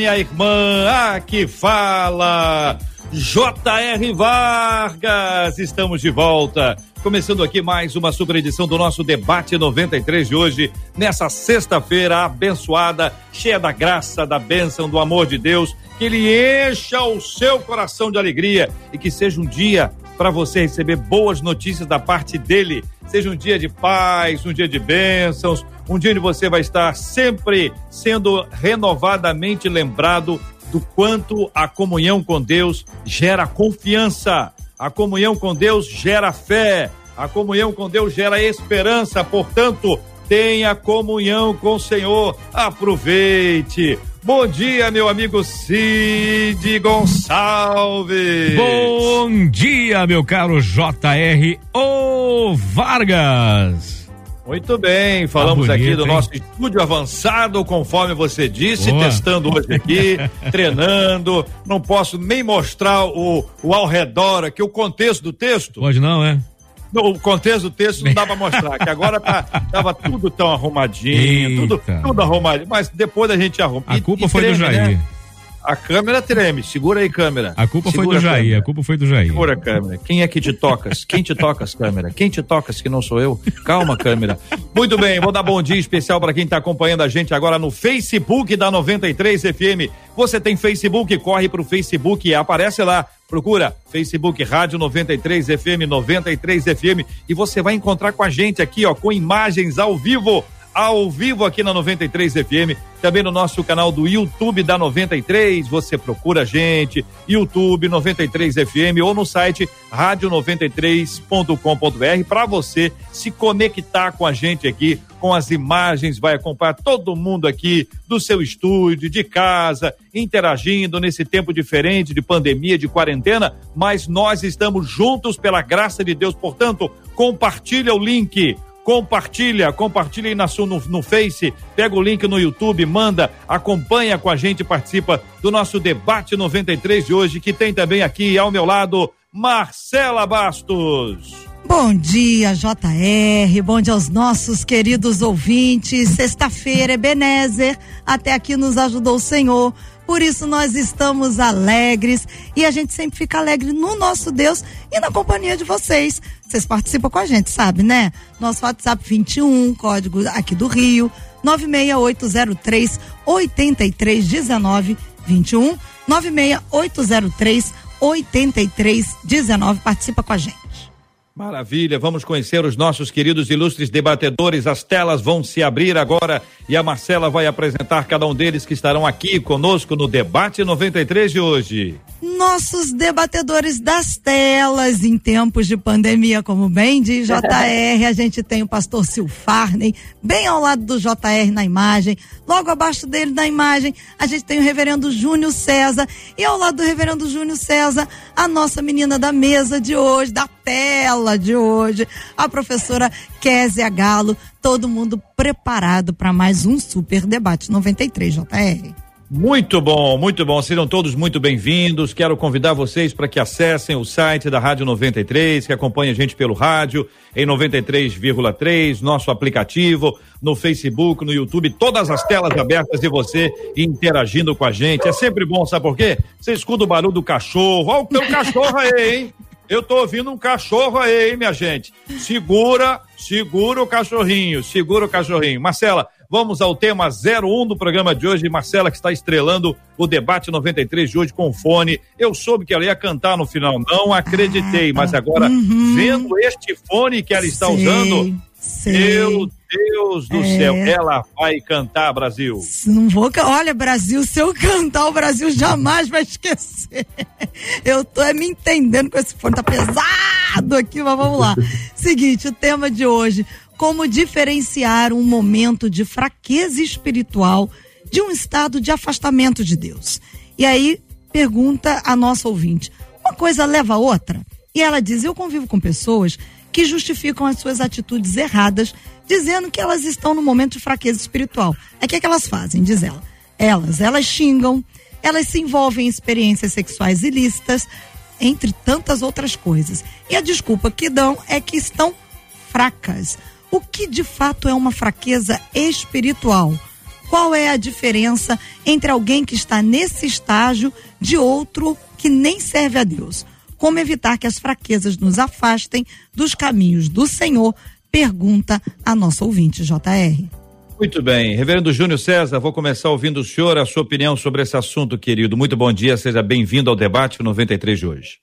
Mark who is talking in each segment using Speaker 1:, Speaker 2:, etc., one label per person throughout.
Speaker 1: minha irmã. Aqui fala J.R. Vargas. Estamos de volta Começando aqui mais uma super edição do nosso debate 93 de hoje, nessa sexta-feira abençoada, cheia da graça, da bênção, do amor de Deus, que ele encha o seu coração de alegria e que seja um dia para você receber boas notícias da parte dele. Seja um dia de paz, um dia de bênçãos, um dia onde você vai estar sempre sendo renovadamente lembrado do quanto a comunhão com Deus gera confiança a comunhão com Deus gera fé, a comunhão com Deus gera esperança, portanto, tenha comunhão com o Senhor. Aproveite. Bom dia, meu amigo Cid Gonçalves.
Speaker 2: Bom dia, meu caro JR O Vargas.
Speaker 1: Muito bem, falamos tá bonito, aqui do hein? nosso estúdio avançado, conforme você disse, Boa. testando hoje aqui, treinando. Não posso nem mostrar o, o ao redor aqui, o contexto do texto.
Speaker 2: Hoje não, é?
Speaker 1: O contexto do texto não dá pra mostrar, que agora tá, tava tudo tão arrumadinho, tudo, tudo arrumadinho, mas depois a gente arruma.
Speaker 2: A culpa e, foi treme, do Jair. Né?
Speaker 1: A câmera treme. Segura aí, câmera.
Speaker 2: A culpa
Speaker 1: Segura
Speaker 2: foi do Jair. A, culpa foi do Jair.
Speaker 1: Segura a câmera. Quem é que te tocas? Quem te tocas, câmera? Quem te tocas que não sou eu? Calma, câmera. Muito bem, vou dar bom dia especial para quem está acompanhando a gente agora no Facebook da 93 FM. Você tem Facebook? Corre pro Facebook e aparece lá. Procura Facebook Rádio 93 FM 93 FM e você vai encontrar com a gente aqui, ó, com imagens ao vivo ao vivo aqui na 93 FM, também no nosso canal do YouTube da 93. Você procura a gente, YouTube 93 FM ou no site rádio93.com.br para você se conectar com a gente aqui, com as imagens, vai acompanhar todo mundo aqui do seu estúdio, de casa, interagindo nesse tempo diferente de pandemia, de quarentena, mas nós estamos juntos pela graça de Deus. Portanto, compartilha o link compartilha, compartilha aí na sua, no, no Face, pega o link no YouTube, manda, acompanha com a gente, participa do nosso debate 93 de hoje, que tem também aqui ao meu lado Marcela Bastos.
Speaker 3: Bom dia, JR. Bom dia aos nossos queridos ouvintes. Sexta-feira Benézer. Até aqui nos ajudou o Senhor. Por isso nós estamos alegres e a gente sempre fica alegre no nosso Deus e na companhia de vocês. Vocês participam com a gente, sabe, né? Nosso WhatsApp 21, código aqui do Rio, 96803 8319 21 96803 8319. Participa com a gente.
Speaker 1: Maravilha, vamos conhecer os nossos queridos ilustres debatedores. As telas vão se abrir agora e a Marcela vai apresentar cada um deles que estarão aqui conosco no debate 93 de hoje.
Speaker 3: Nossos debatedores das telas em tempos de pandemia, como bem diz JR, a gente tem o pastor Silfarney, bem ao lado do JR na imagem, logo abaixo dele na imagem, a gente tem o reverendo Júnior César e ao lado do reverendo Júnior César, a nossa menina da mesa de hoje, da tela de hoje, a professora Kézia Galo, todo mundo preparado para mais um super debate 93 JR.
Speaker 1: Muito bom, muito bom. Sejam todos muito bem-vindos. Quero convidar vocês para que acessem o site da Rádio 93, que acompanhe a gente pelo rádio em 93,3, nosso aplicativo, no Facebook, no YouTube, todas as telas abertas de você interagindo com a gente. É sempre bom, sabe por quê? Você escuta o barulho do cachorro. Olha o teu cachorro aí, hein? Eu tô ouvindo um cachorro aí, hein, minha gente. Segura, segura o cachorrinho, segura o cachorrinho. Marcela, vamos ao tema 01 do programa de hoje. Marcela, que está estrelando o debate 93 de hoje com fone. Eu soube que ela ia cantar no final, não acreditei, mas agora, uhum. vendo este fone que ela está Sei. usando, Sim. Meu Deus do é. céu, ela vai cantar, Brasil.
Speaker 3: Não vou, olha, Brasil, se eu cantar, o Brasil jamais vai esquecer. Eu tô é, me entendendo com esse fone, tá pesado aqui, mas vamos lá. Seguinte, o tema de hoje, como diferenciar um momento de fraqueza espiritual de um estado de afastamento de Deus. E aí, pergunta a nossa ouvinte: uma coisa leva a outra? E ela diz: Eu convivo com pessoas que justificam as suas atitudes erradas, dizendo que elas estão no momento de fraqueza espiritual. Aí o que, é que elas fazem? Diz ela. Elas, elas xingam, elas se envolvem em experiências sexuais ilícitas, entre tantas outras coisas. E a desculpa que dão é que estão fracas. O que de fato é uma fraqueza espiritual? Qual é a diferença entre alguém que está nesse estágio de outro que nem serve a Deus? Como evitar que as fraquezas nos afastem dos caminhos do Senhor? Pergunta a nossa ouvinte, JR.
Speaker 1: Muito bem. Reverendo Júnior César, vou começar ouvindo o senhor, a sua opinião sobre esse assunto, querido. Muito bom dia, seja bem-vindo ao debate 93 de hoje.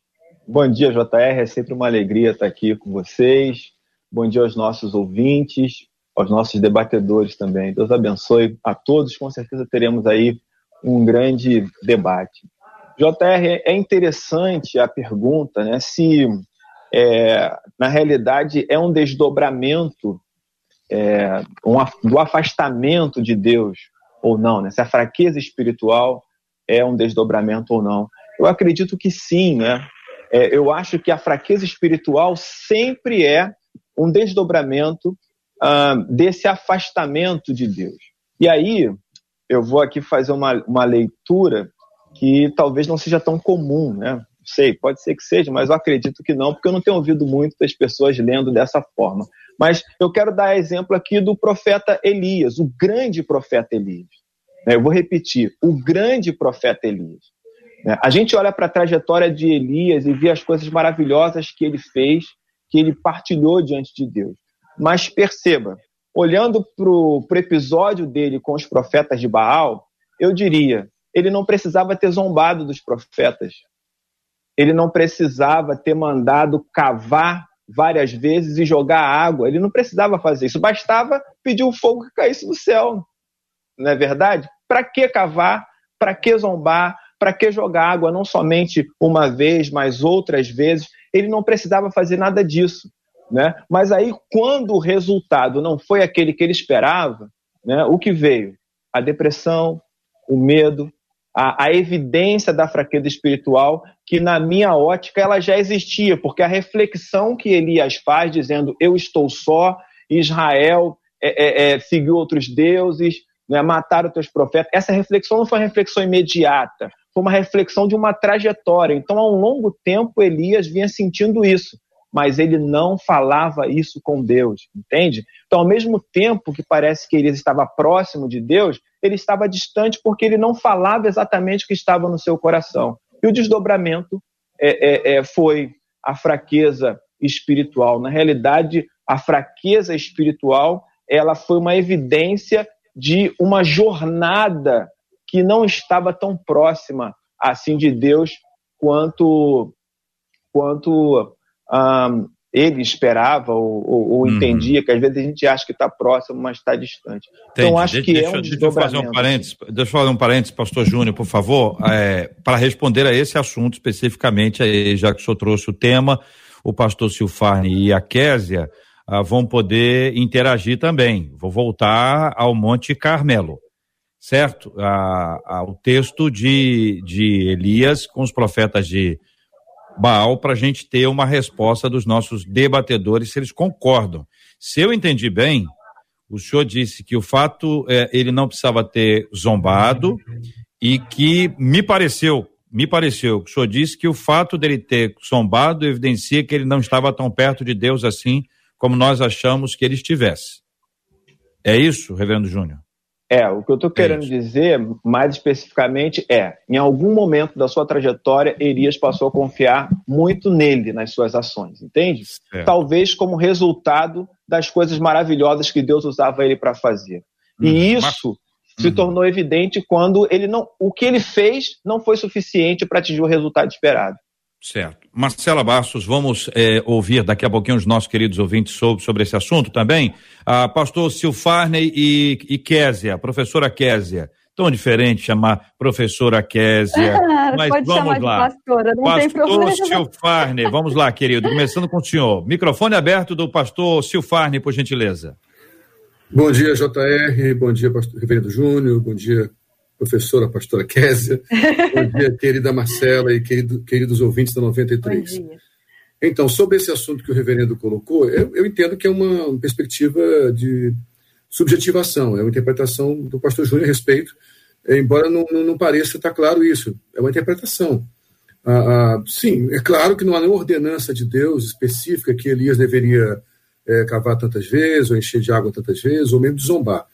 Speaker 4: Bom dia, JR. É sempre uma alegria estar aqui com vocês. Bom dia aos nossos ouvintes, aos nossos debatedores também. Deus abençoe a todos. Com certeza teremos aí um grande debate. JR, é interessante a pergunta, né? Se é, na realidade é um desdobramento é, um, do afastamento de Deus ou não, né? se a fraqueza espiritual é um desdobramento ou não. Eu acredito que sim, né? É, eu acho que a fraqueza espiritual sempre é um desdobramento ah, desse afastamento de Deus. E aí, eu vou aqui fazer uma, uma leitura que talvez não seja tão comum, né? Sei, pode ser que seja, mas eu acredito que não, porque eu não tenho ouvido muito das pessoas lendo dessa forma. Mas eu quero dar exemplo aqui do profeta Elias, o grande profeta Elias. Né, eu vou repetir, o grande profeta Elias. Né, a gente olha para a trajetória de Elias e vê as coisas maravilhosas que ele fez, que ele partilhou diante de Deus. Mas perceba, olhando para o episódio dele com os profetas de Baal, eu diria, ele não precisava ter zombado dos profetas. Ele não precisava ter mandado cavar várias vezes e jogar água. Ele não precisava fazer isso, bastava pedir o fogo que caísse do céu. Não é verdade? Para que cavar? Para que zombar? Para que jogar água não somente uma vez, mas outras vezes? Ele não precisava fazer nada disso. Né? Mas aí, quando o resultado não foi aquele que ele esperava, né, o que veio? A depressão, o medo, a, a, evidência da fraqueza espiritual, que na minha ótica ela já existia, porque a reflexão que Elias faz, dizendo eu estou só, Israel é, é, é, seguiu outros deuses, né, mataram teus profetas, essa reflexão não foi uma reflexão imediata, foi uma reflexão de uma trajetória. Então, há um longo tempo, Elias vinha sentindo isso mas ele não falava isso com Deus, entende? Então, ao mesmo tempo que parece que Elias estava próximo de Deus, ele estava distante porque ele não falava exatamente o que estava no seu coração. E o desdobramento é, é, é, foi a fraqueza espiritual. Na realidade, a fraqueza espiritual ela foi uma evidência de uma jornada que não estava tão próxima assim de Deus quanto quanto um, ele esperava ou, ou, ou uhum. entendia, que às vezes a gente acha que está próximo, mas está distante. Entendi. Então, acho que deixa, é um
Speaker 1: deixa eu fazer um parênteses, deixa eu fazer um parênteses, pastor Júnior, por favor, é, para responder a esse assunto especificamente, aí, já que o senhor trouxe o tema, o pastor Silfarne e a Késia ah, vão poder interagir também. Vou voltar ao Monte Carmelo, certo? Ah, ah, o texto de, de Elias com os profetas de Baal para a gente ter uma resposta dos nossos debatedores se eles concordam. Se eu entendi bem, o senhor disse que o fato é, ele não precisava ter zombado e que me pareceu, me pareceu, o senhor disse que o fato dele ter zombado evidencia que ele não estava tão perto de Deus assim como nós achamos que ele estivesse. É isso, reverendo Júnior?
Speaker 4: É, o que eu estou querendo é dizer, mais especificamente, é: em algum momento da sua trajetória, Elias passou a confiar muito nele, nas suas ações, entende? Certo. Talvez como resultado das coisas maravilhosas que Deus usava ele para fazer. E isso mas... se uhum. tornou evidente quando ele não, o que ele fez não foi suficiente para atingir o resultado esperado.
Speaker 1: Certo. Marcela Bastos, vamos é, ouvir daqui a pouquinho os nossos queridos ouvintes sobre, sobre esse assunto também. Ah, pastor Silfarney e, e Késia, professora Késia. Tão diferente chamar professora Késia. Ah, mas pode vamos chamar lá. De pastora, não pastor tem problema. Silfarney, vamos lá, querido. Começando com o senhor. Microfone aberto do pastor Silfarney, por gentileza.
Speaker 5: Bom dia, JR. Bom dia, pastor Reverendo Júnior. Bom dia, professora, pastora Késia. Bom dia, querida Marcela e querido, queridos ouvintes da 93. Bom dia. Então, sobre esse assunto que o reverendo colocou, eu, eu entendo que é uma perspectiva de subjetivação, é uma interpretação do pastor Júnior a respeito, embora não, não, não pareça estar claro isso, é uma interpretação. Ah, ah, sim, é claro que não há nenhuma ordenança de Deus específica que Elias deveria é, cavar tantas vezes, ou encher de água tantas vezes, ou mesmo de zombar.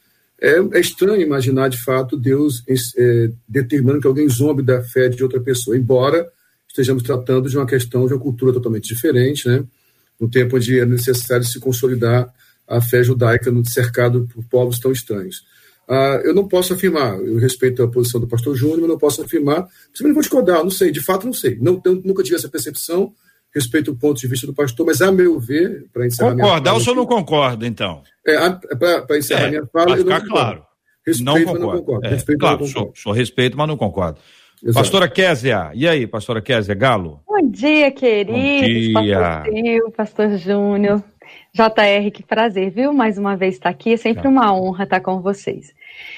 Speaker 5: É, é estranho imaginar, de fato, Deus é, determinando que alguém zombe da fé de outra pessoa, embora estejamos tratando de uma questão de uma cultura totalmente diferente, né? no tempo onde é necessário se consolidar a fé judaica no cercado por povos tão estranhos. Ah, eu não posso afirmar, eu respeito a posição do pastor Júnior, mas não posso afirmar, simplesmente vou discordar, não sei, de fato não sei. Não, nunca tive essa percepção, respeito o ponto de vista do pastor, mas a meu ver, para encerrar
Speaker 1: Concordar minha fala... ou só não concorda, então?
Speaker 5: É, para encerrar é, minha fala,
Speaker 1: eu não claro. Respeito, não concordo. Mas não concordo. É, respeito, claro, não concordo. Sou, sou respeito, mas não concordo. Exato. Pastora Késia, e aí, pastora Késia, Galo?
Speaker 6: Bom dia, queridos. Bom dia. Pastor pastor Júnior. JR, que prazer, viu? Mais uma vez estar aqui, é sempre uma honra estar com vocês.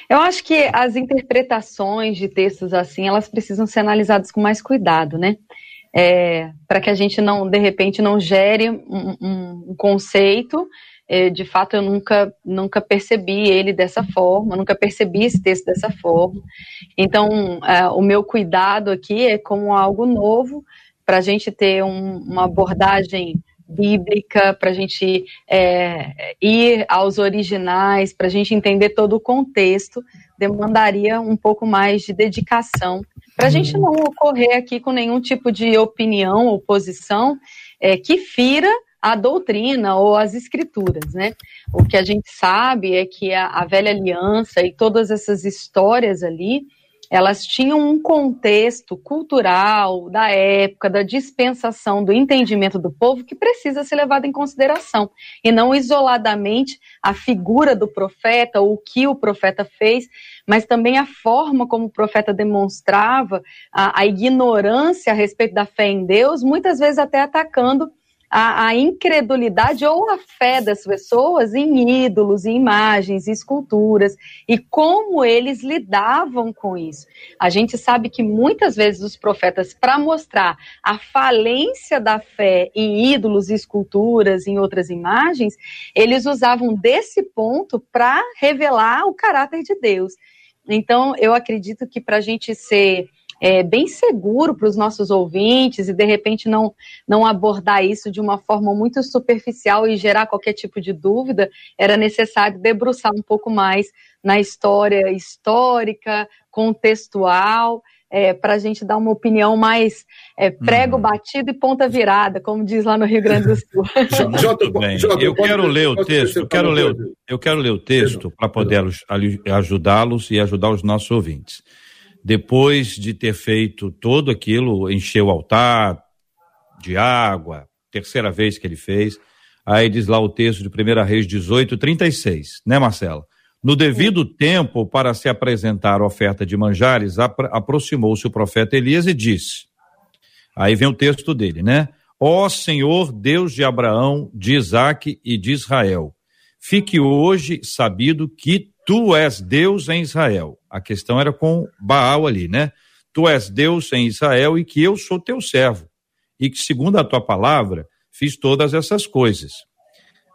Speaker 6: Eu acho que as interpretações de textos assim, elas precisam ser analisadas com mais cuidado, né? É, para que a gente não, de repente, não gere um, um, conceito. É, de fato, eu nunca, nunca percebi ele dessa forma, nunca percebi esse texto dessa forma. Então, é, o meu cuidado aqui é como algo novo, para a gente ter um, uma abordagem bíblica, para a gente é, ir aos originais, para a gente entender todo o contexto, demandaria um pouco mais de dedicação, para a gente não ocorrer aqui com nenhum tipo de opinião ou posição é, que fira a doutrina ou as escrituras, né? O que a gente sabe é que a, a velha aliança e todas essas histórias ali, elas tinham um contexto cultural da época, da dispensação, do entendimento do povo que precisa ser levado em consideração, e não isoladamente a figura do profeta, ou o que o profeta fez, mas também a forma como o profeta demonstrava a, a ignorância a respeito da fé em Deus, muitas vezes até atacando a, a, incredulidade ou a fé das pessoas em ídolos, em imagens, em esculturas e como eles lidavam com isso. A gente sabe que muitas vezes os profetas, para mostrar a falência da fé em ídolos, esculturas, em outras imagens, eles usavam desse ponto para revelar o caráter de Deus. Então, eu acredito que para a gente ser é, bem seguro para os nossos ouvintes e de repente não, não abordar isso de uma forma muito superficial e gerar qualquer tipo de dúvida, era necessário debruçar um pouco mais na história histórica, contextual, é, para a gente dar uma opinião mais é, prego uhum. batido e ponta virada, como diz lá no Rio Grande do Sul.
Speaker 1: bem. eu quero ler o texto, eu quero ler, eu quero ler o texto para poder ajudá-los e ajudar os nossos ouvintes depois de ter feito todo aquilo, encheu o altar de água, terceira vez que ele fez. Aí diz lá o texto de 1 Reis 18, 36, né, Marcela? No devido tempo, para se apresentar a oferta de manjares, apro aproximou-se o profeta Elias e disse: Aí vem o texto dele, né? Ó Senhor, Deus de Abraão, de Isaque e de Israel, fique hoje sabido que Tu és Deus em Israel. A questão era com Baal ali, né? Tu és Deus em Israel e que eu sou teu servo. E que, segundo a tua palavra, fiz todas essas coisas.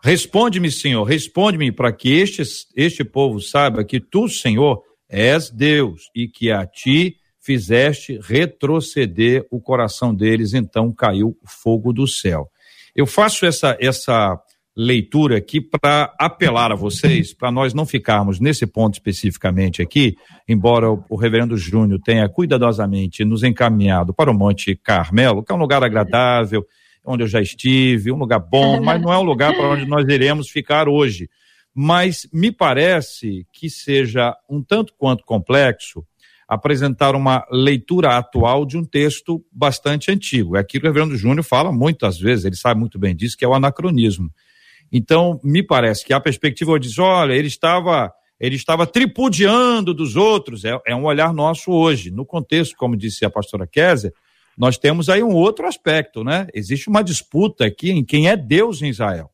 Speaker 1: Responde-me, Senhor, responde-me para que este, este povo saiba que tu, Senhor, és Deus e que a ti fizeste retroceder o coração deles, então caiu o fogo do céu. Eu faço essa, essa leitura aqui para apelar a vocês, para nós não ficarmos nesse ponto especificamente aqui, embora o, o reverendo Júnior tenha cuidadosamente nos encaminhado para o Monte Carmelo, que é um lugar agradável, onde eu já estive, um lugar bom, mas não é um lugar para onde nós iremos ficar hoje. Mas me parece que seja um tanto quanto complexo apresentar uma leitura atual de um texto bastante antigo. É aquilo que o reverendo Júnior fala muitas vezes, ele sabe muito bem disso, que é o anacronismo. Então, me parece que a perspectiva diz, olha, ele estava, ele estava tripudiando dos outros, é, é um olhar nosso hoje. No contexto, como disse a pastora Kézia, nós temos aí um outro aspecto, né? Existe uma disputa aqui em quem é Deus em Israel.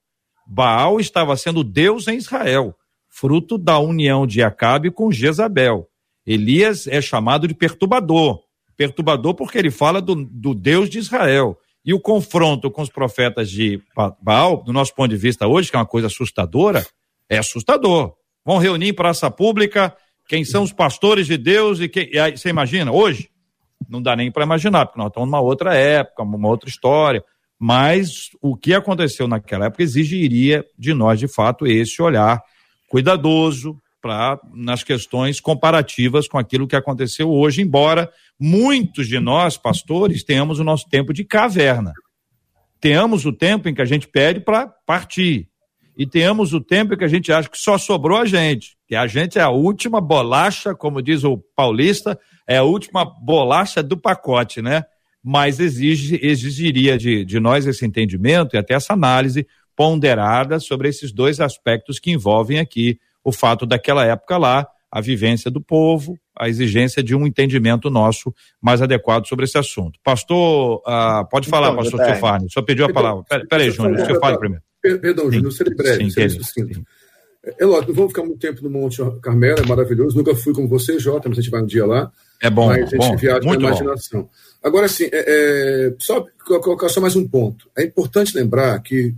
Speaker 1: Baal estava sendo Deus em Israel, fruto da união de Acabe com Jezabel. Elias é chamado de perturbador. Perturbador porque ele fala do, do Deus de Israel. E o confronto com os profetas de Baal, do nosso ponto de vista hoje, que é uma coisa assustadora, é assustador. Vão reunir em praça pública quem são os pastores de Deus e, quem, e aí, você imagina, hoje? Não dá nem para imaginar, porque nós estamos numa outra época, uma outra história. Mas o que aconteceu naquela época exigiria de nós, de fato, esse olhar cuidadoso para nas questões comparativas com aquilo que aconteceu hoje, embora muitos de nós, pastores, tenhamos o nosso tempo de caverna. Tenhamos o tempo em que a gente pede para partir. E tenhamos o tempo em que a gente acha que só sobrou a gente, que a gente é a última bolacha, como diz o paulista, é a última bolacha do pacote, né? Mas exige, exigiria de, de nós esse entendimento e até essa análise ponderada sobre esses dois aspectos que envolvem aqui o fato daquela época lá, a vivência do povo, a exigência de um entendimento nosso mais adequado sobre esse assunto. Pastor, uh, pode falar, então, pastor Stefani, só pediu a palavra. Peraí, Júnior, o senhor fale primeiro.
Speaker 5: Perdão, Júnior, serei breve, serei sucinto. É lógico, não vamos ficar muito tempo no Monte Carmelo, é maravilhoso. Nunca fui com você, Jota, mas a gente vai um dia lá.
Speaker 1: É bom,
Speaker 5: mas a gente
Speaker 1: bom,
Speaker 5: viaja
Speaker 1: muito
Speaker 5: na imaginação. Bom. Agora, assim, é, é, só colocar só mais um ponto. É importante lembrar que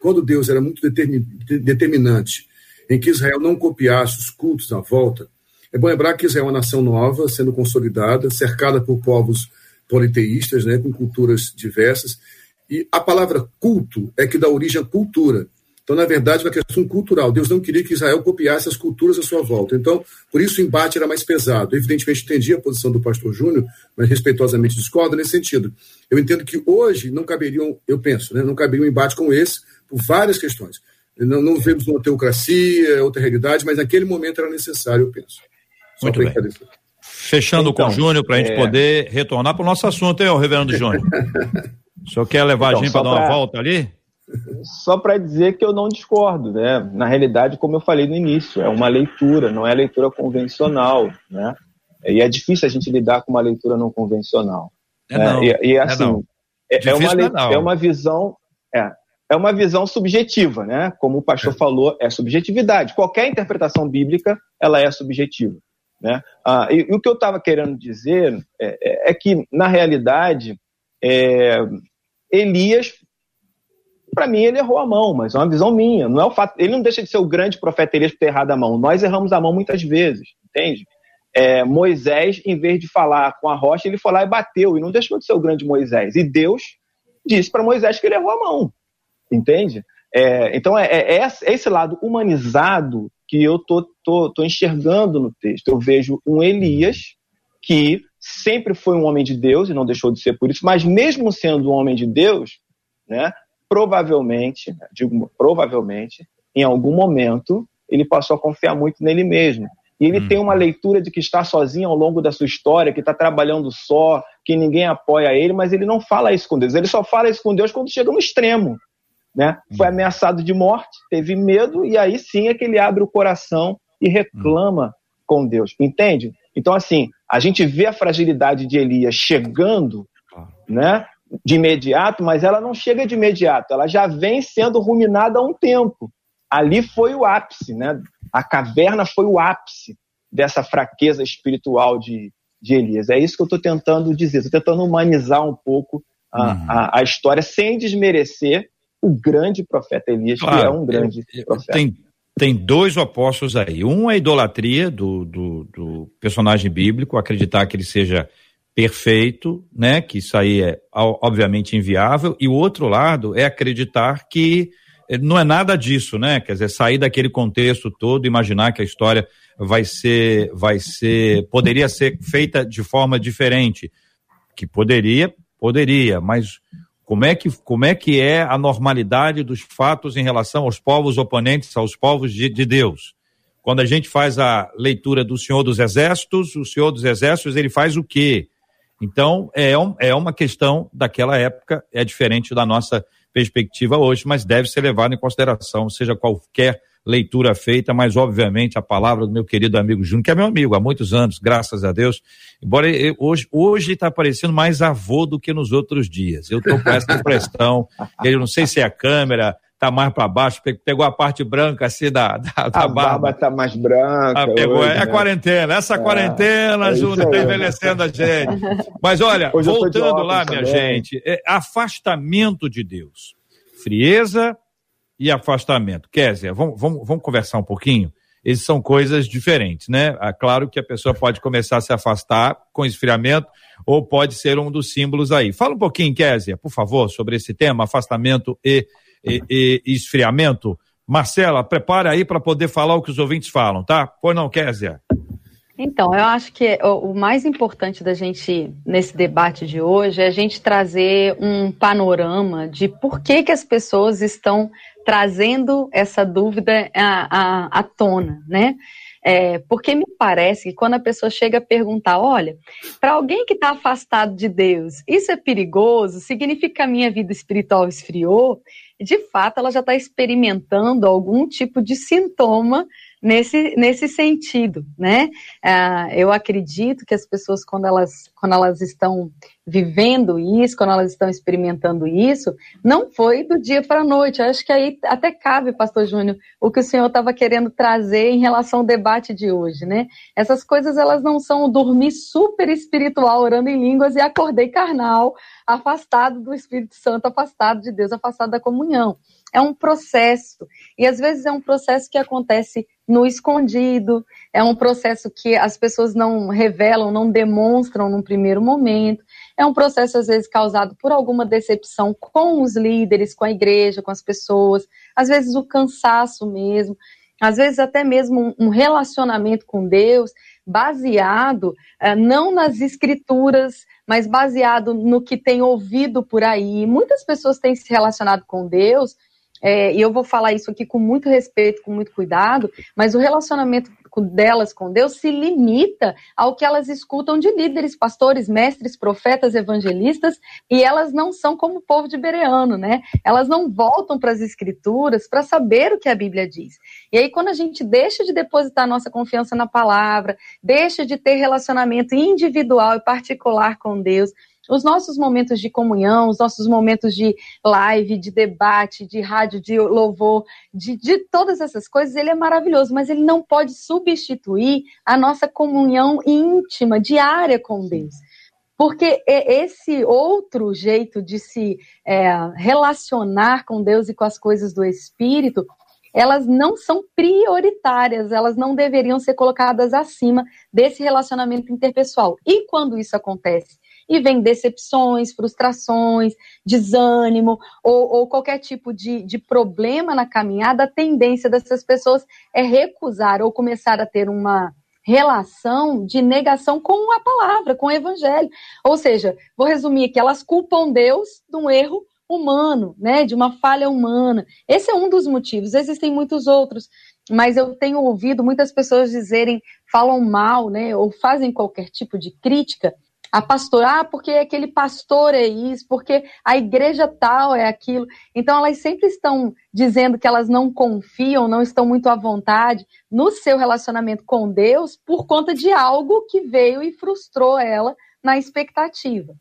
Speaker 5: quando Deus era muito determinante em que Israel não copiasse os cultos à volta, é bom lembrar que Israel é uma nação nova, sendo consolidada, cercada por povos politeístas, né, com culturas diversas, e a palavra culto é que dá origem à cultura. Então, na verdade, é uma questão cultural. Deus não queria que Israel copiasse as culturas à sua volta. Então, por isso o embate era mais pesado. Evidentemente, entendi a posição do pastor Júnior, mas respeitosamente discordo nesse sentido. Eu entendo que hoje não caberiam, eu penso, né, não caberia um embate como esse, por várias questões. Não, não vemos uma teocracia, outra realidade, mas naquele momento era necessário, eu penso.
Speaker 1: Só Muito bem. Fechando então, com o Júnior, para a gente é... poder retornar para o nosso assunto, hein, reverendo Júnior? o senhor quer levar então, a gente para dar uma volta ali?
Speaker 4: Só para dizer que eu não discordo, né? Na realidade, como eu falei no início, é uma leitura, não é leitura convencional, né? E é difícil a gente lidar com uma leitura não convencional.
Speaker 1: É, né? não.
Speaker 4: E, e assim, é, é, é uma, é, é uma visão, é, é uma visão subjetiva, né? Como o pastor é. falou, é subjetividade. Qualquer interpretação bíblica, ela é subjetiva. Né? Ah, e, e o que eu estava querendo dizer é, é, é, que, na realidade, é, Elias, para mim, ele errou a mão, mas é uma visão minha. Não é o fato, ele não deixa de ser o grande profeta Elias por ter errado a mão. Nós erramos a mão muitas vezes, entende? É, Moisés, em vez de falar com a rocha, ele foi lá e bateu, e não deixou de ser o grande Moisés. E Deus disse para Moisés que ele errou a mão entende? É, então é, é, é, esse lado humanizado que eu tô, tô, tô enxergando no texto. Eu vejo um Elias que sempre foi um homem de Deus e não deixou de ser por isso, mas mesmo sendo um homem de Deus, né, provavelmente, digo provavelmente, em algum momento ele passou a confiar muito nele mesmo. E ele hum. tem uma leitura de que está sozinho ao longo da sua história, que está trabalhando só, que ninguém apoia ele, mas ele não fala isso com Deus. Ele só fala isso com Deus quando chega no extremo né? Foi uhum. ameaçado de morte, teve medo e aí sim é que ele abre o coração e reclama com Deus, entende? Então assim, a gente vê a fragilidade de Elias chegando, né? De imediato, mas ela não chega de imediato, ela já vem sendo ruminada há um tempo. Ali foi o ápice, né? A caverna foi o ápice dessa fraqueza espiritual de, de Elias. É isso que eu estou tentando dizer. Estou tentando humanizar um pouco a, uhum. a, a, história sem desmerecer o grande profeta Elias, claro, que é um grande é, profeta.
Speaker 1: Tem, tem dois apóstolos aí. Um é a idolatria do, do, do, personagem bíblico, acreditar que ele seja perfeito, né? Que isso aí é obviamente inviável. E o outro lado é acreditar que eh, não é nada disso, né? Quer dizer, sair daquele contexto todo, imaginar que a história vai ser, vai ser, poderia ser feita de forma diferente, que poderia, poderia, mas como é, que, como é que é a normalidade dos fatos em relação aos povos oponentes, aos povos de, de Deus? Quando a gente faz a leitura do Senhor dos Exércitos, o Senhor dos Exércitos, ele faz o quê? Então, é, um, é uma questão daquela época, é diferente da nossa perspectiva hoje, mas deve ser levado em consideração, seja qualquer leitura feita, mas obviamente a palavra do meu querido amigo Júnior, que é meu amigo há muitos anos, graças a Deus. Embora eu, hoje hoje está parecendo mais avô do que nos outros dias. Eu estou com essa impressão. Eu não sei se é a câmera, tá mais para baixo, pegou a parte branca assim da, da, da
Speaker 4: a barba. barba tá mais branca.
Speaker 1: Ah, pegou, hoje, é né? a quarentena, essa é, quarentena, é Júnior, tá envelhecendo a gente. Mas olha, hoje voltando lá, minha gente, é afastamento de Deus. Frieza e afastamento. Kézia, vamos, vamos, vamos conversar um pouquinho? Eles são coisas diferentes, né? É claro que a pessoa pode começar a se afastar com esfriamento ou pode ser um dos símbolos aí. Fala um pouquinho, Kézia, por favor, sobre esse tema, afastamento e, e, e esfriamento. Marcela, prepara aí para poder falar o que os ouvintes falam, tá? Pois não, Kézia?
Speaker 6: Então, eu acho que o mais importante da gente, nesse debate de hoje, é a gente trazer um panorama de por que, que as pessoas estão trazendo essa dúvida à, à, à tona, né? É, porque me parece que quando a pessoa chega a perguntar, olha, para alguém que está afastado de Deus, isso é perigoso? Significa que a minha vida espiritual esfriou? De fato, ela já está experimentando algum tipo de sintoma nesse, nesse sentido, né? Ah, eu acredito que as pessoas, quando elas, quando elas estão vivendo isso, quando elas estão experimentando isso, não foi do dia para a noite. Eu acho que aí até cabe, Pastor Júnior, o que o senhor estava querendo trazer em relação ao debate de hoje, né? Essas coisas, elas não são dormir super espiritual, orando em línguas e acordei carnal, afastado do Espírito Santo, afastado de Deus, afastado da comunhão. É um processo. E às vezes é um processo que acontece no escondido, é um processo que as pessoas não revelam, não demonstram num primeiro momento. É um processo, às vezes, causado por alguma decepção com os líderes, com a igreja, com as pessoas, às vezes o cansaço mesmo, às vezes até mesmo um relacionamento com Deus baseado uh, não nas escrituras, mas baseado no que tem ouvido por aí. Muitas pessoas têm se relacionado com Deus é, e eu vou falar isso aqui com muito respeito, com muito cuidado, mas o relacionamento delas com Deus se limita ao que elas escutam de líderes, pastores, mestres, profetas, evangelistas, e elas não são como o povo de Bereano, né? Elas não voltam para as escrituras para saber o que a Bíblia diz. E aí, quando a gente deixa de depositar nossa confiança na palavra, deixa de ter relacionamento individual e particular com Deus, os nossos momentos de comunhão, os nossos momentos de live, de debate, de rádio, de louvor, de, de todas essas coisas, ele é maravilhoso, mas ele não pode substituir a nossa comunhão íntima, diária com Deus. Porque esse outro jeito de se é, relacionar com Deus e com as coisas do Espírito, elas não são prioritárias, elas não deveriam ser colocadas acima desse relacionamento interpessoal. E quando isso acontece e vem decepções, frustrações, desânimo ou, ou qualquer tipo de, de problema na caminhada, a tendência dessas pessoas é recusar ou começar a ter uma relação de negação com a palavra, com o evangelho. Ou seja, vou resumir aqui, elas culpam Deus de um erro humano, né, de uma falha humana. Esse é um dos motivos, existem muitos outros, mas eu tenho ouvido muitas pessoas dizerem, falam mal, né, ou fazem qualquer tipo de crítica a pastora, ah, porque aquele pastor é isso, porque a igreja tal é aquilo. Então elas sempre estão dizendo que elas não confiam, não estão muito à vontade no seu relacionamento com Deus por conta de algo que veio e frustrou ela na expectativa.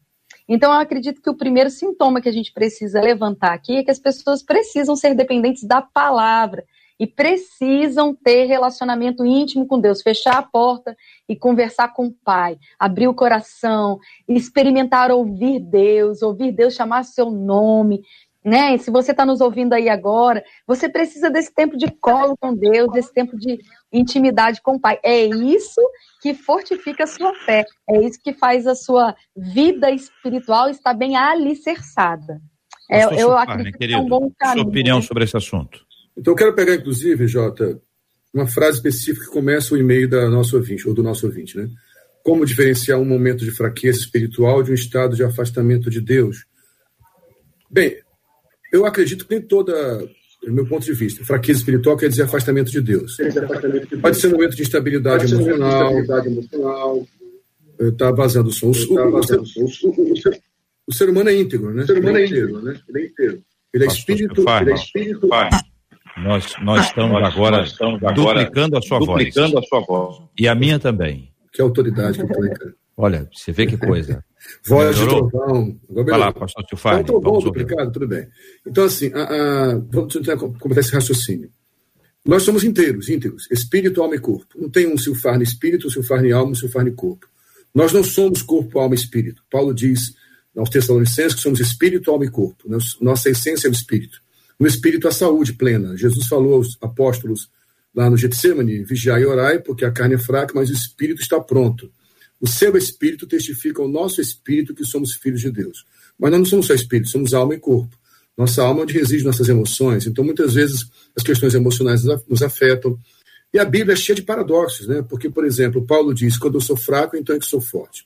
Speaker 6: Então, eu acredito que o primeiro sintoma que a gente precisa levantar aqui é que as pessoas precisam ser dependentes da palavra, e precisam ter relacionamento íntimo com Deus, fechar a porta e conversar com o Pai, abrir o coração, experimentar ouvir Deus, ouvir Deus chamar seu nome. Né? Se você está nos ouvindo aí agora, você precisa desse tempo de colo com Deus, desse tempo de intimidade com o Pai. É isso que fortifica a sua fé, é isso que faz a sua vida espiritual estar bem alicerçada.
Speaker 1: É, eu acredito que é um bom caminho. Sua opinião sobre esse assunto.
Speaker 5: Então, eu quero pegar, inclusive, Jota, uma frase específica que começa o e-mail da nossa ouvinte, ou do nosso ouvinte, né? Como diferenciar um momento de fraqueza espiritual de um estado de afastamento de Deus? Bem, eu acredito que nem toda, do meu ponto de vista, fraqueza espiritual quer dizer afastamento de Deus. Pode ser um momento de instabilidade emocional, está vazando o som. O, o, ser humano é íntegro, né? O ser humano é íntegro, né? Ele é íntegro. Ele é espírito. Ele é espírito.
Speaker 1: Nós, nós estamos nós, agora nós estamos duplicando, a sua, duplicando voz. a sua voz. E a minha também.
Speaker 5: Que autoridade que eu
Speaker 1: Olha, você vê que coisa.
Speaker 5: Voz de trovão.
Speaker 1: Vai lá, pastor Silfari.
Speaker 5: Então, bom, duplicado, tudo bem. Então, assim, a, a, vamos tentar completar esse raciocínio. Nós somos inteiros, íntegros, espírito, alma e corpo. Não tem um silfarne espírito, um silfarne alma, um silfarne corpo. Nós não somos corpo, alma e espírito. Paulo diz aos Tessalonicenses que somos espírito, alma e corpo. Nossa essência é o espírito. No espírito, a saúde plena. Jesus falou aos apóstolos lá no Getsemane, vigiai e orai, porque a carne é fraca, mas o espírito está pronto. O seu espírito testifica ao nosso espírito que somos filhos de Deus. Mas nós não somos só espírito, somos alma e corpo. Nossa alma é onde reside nossas emoções. Então, muitas vezes, as questões emocionais nos afetam. E a Bíblia é cheia de paradoxos, né? Porque, por exemplo, Paulo diz: quando eu sou fraco, então é que sou forte.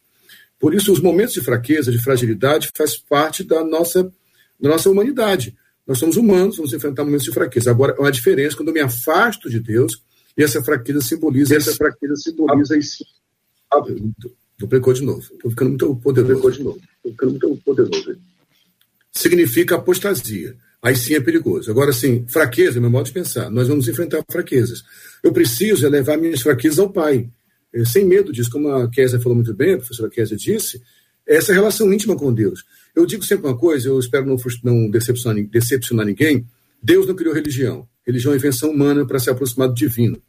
Speaker 5: Por isso, os momentos de fraqueza, de fragilidade, faz parte da nossa, da nossa humanidade. Nós somos humanos, vamos enfrentar momentos de fraqueza. Agora, há uma diferença quando eu me afasto de Deus e essa fraqueza simboliza. Essa fraqueza simboliza isso. Duplicou de novo. Estou ficando muito poderoso. de novo. Estou ficando muito poderoso. Significa apostasia. Aí sim é perigoso. Agora, sim, fraqueza, meu modo de pensar. Nós vamos enfrentar fraquezas. Eu preciso levar minhas fraquezas ao Pai. É, sem medo disso, como a Kézia falou muito bem, a professora Kézia disse, essa relação íntima com Deus. Eu digo sempre uma coisa, eu espero não, não decepcionar, decepcionar ninguém. Deus não criou religião. Religião é invenção humana para se aproximar do divino.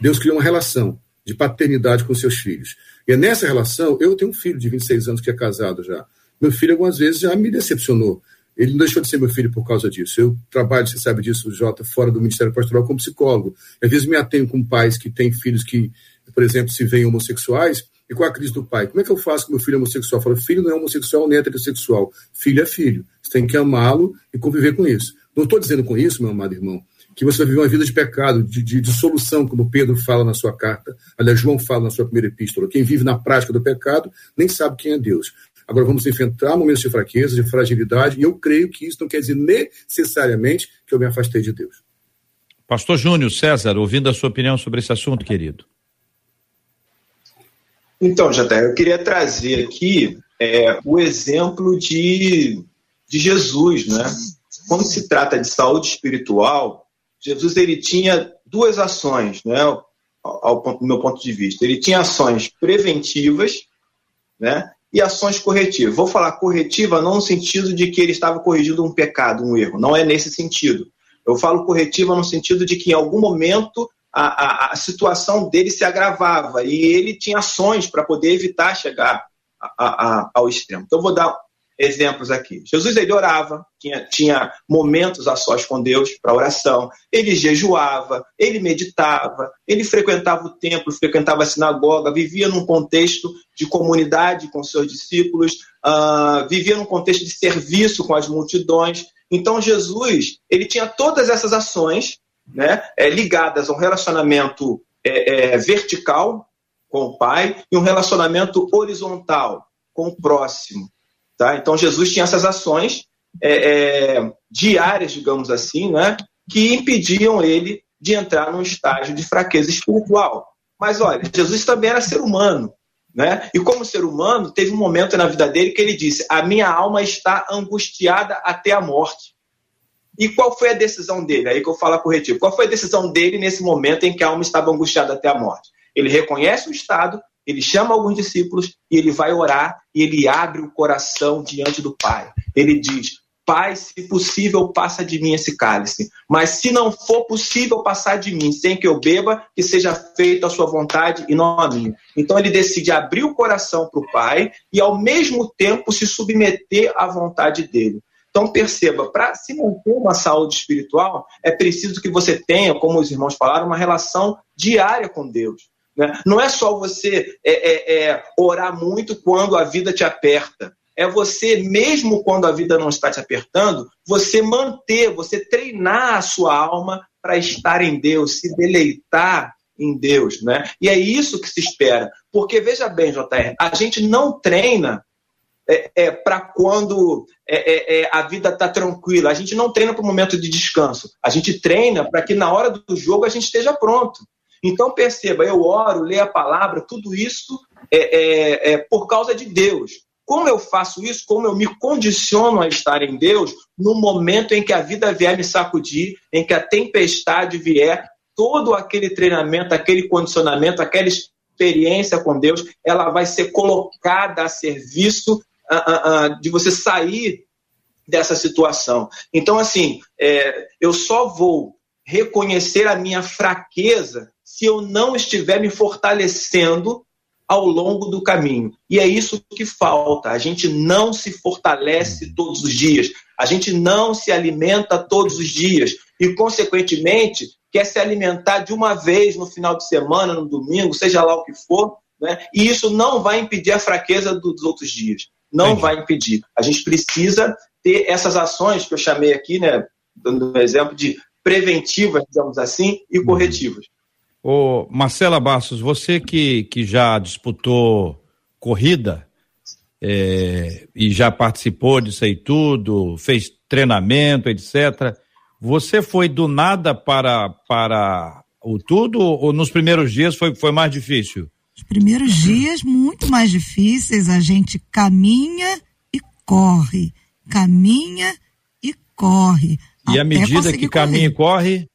Speaker 5: Deus criou uma relação de paternidade com seus filhos. E é nessa relação, eu tenho um filho de 26 anos que é casado já. Meu filho, algumas vezes, já me decepcionou. Ele não deixou de ser meu filho por causa disso. Eu trabalho, você sabe disso, Jota, fora do Ministério Pastoral como psicólogo. Às vezes me atenho com pais que têm filhos que, por exemplo, se veem homossexuais e com a crise do pai. Como é que eu faço com meu filho homossexual? Eu falo, filho não é homossexual nem heterossexual. Filho é filho. Você tem que amá-lo e conviver com isso. Não estou dizendo com isso, meu amado irmão, que você vai viver uma vida de pecado, de, de, de, solução, como Pedro fala na sua carta. Aliás, João fala na sua primeira epístola. Quem vive na prática do pecado nem sabe quem é Deus. Agora vamos enfrentar momentos de fraqueza, de fragilidade, e eu creio que isso não quer dizer necessariamente que eu me afastei de Deus.
Speaker 1: Pastor Júnior César, ouvindo a sua opinião sobre esse assunto, querido.
Speaker 4: Então, Jota, eu queria trazer aqui é, o exemplo de, de Jesus, né? Quando se trata de saúde espiritual, Jesus ele tinha duas ações, né? Ao, ao, meu ponto de vista, ele tinha ações preventivas, né? E ações corretivas. Vou falar corretiva não no sentido de que ele estava corrigindo um pecado, um erro. Não é nesse sentido. Eu falo corretiva no sentido de que em algum momento a, a, situação dele se agravava e ele tinha ações para poder evitar chegar a, ao extremo. Então, vou dar exemplos aqui. Jesus ele orava, tinha, tinha momentos a sós com Deus para oração, ele jejuava, ele meditava, ele frequentava o templo, frequentava a sinagoga, vivia num contexto de comunidade com seus discípulos, uh, vivia num contexto de serviço com as multidões. Então Jesus ele tinha todas essas ações né, é, ligadas a um relacionamento é, é, vertical com o pai e um relacionamento horizontal com o próximo. Tá? Então, Jesus tinha essas ações é, é, diárias, digamos assim, né, que impediam ele de entrar num estágio de fraqueza espiritual. Mas olha, Jesus também era ser humano. Né? E como ser humano, teve um momento na vida dele que ele disse: A minha alma está angustiada até a morte. E qual foi a decisão dele? Aí que eu falo corretivo. Qual foi a decisão dele nesse momento em que a alma estava angustiada até a morte? Ele reconhece o estado, ele chama alguns discípulos e ele vai orar e ele abre o coração diante do Pai. Ele diz: Pai, se possível, passa de mim esse cálice. Mas se não for possível passar de mim sem que eu beba, que seja feita a sua vontade e não a minha. Então ele decide abrir o coração para o Pai e, ao mesmo tempo, se submeter à vontade dele. Então, perceba, para se manter uma saúde espiritual, é preciso que você tenha, como os irmãos falaram, uma relação diária com Deus. Né? Não é só você é, é, é, orar muito quando a vida te aperta. É você, mesmo quando a vida não está te apertando, você manter, você treinar a sua alma para estar em Deus, se deleitar em Deus. Né? E é isso que se espera. Porque, veja bem, JR, a gente não treina é, é, para quando é, é, é a vida está tranquila. A gente não treina para o momento de descanso. A gente treina para que na hora do jogo a gente esteja pronto. Então perceba, eu oro, leio a palavra, tudo isso é, é por causa de Deus. Como eu faço isso? Como eu me condiciono a estar em Deus no momento em que a vida vier me sacudir, em que a tempestade vier, todo aquele treinamento, aquele condicionamento, aquela
Speaker 7: experiência com Deus, ela vai ser colocada a serviço uh, uh, de você sair dessa situação. Então, assim, é, eu só vou reconhecer a minha fraqueza se eu não estiver me fortalecendo ao longo do caminho. E é isso que falta. A gente não se fortalece todos os dias. A gente não se alimenta todos os dias. E, consequentemente, quer se alimentar de uma vez no final de semana, no domingo, seja lá o que for. Né? E isso não vai impedir a fraqueza dos outros dias. Não Entendi. vai impedir. A gente precisa ter essas ações que eu chamei aqui, né, dando um exemplo de preventivas, digamos assim, e uhum. corretivas.
Speaker 1: Ô, Marcela Bastos, você que, que já disputou corrida é, e já participou disso aí tudo, fez treinamento, etc. Você foi do nada para, para o tudo ou nos primeiros dias foi, foi mais difícil?
Speaker 3: Os primeiros dias muito mais difíceis, a gente caminha e corre, caminha e corre.
Speaker 1: E à medida que caminha e corre,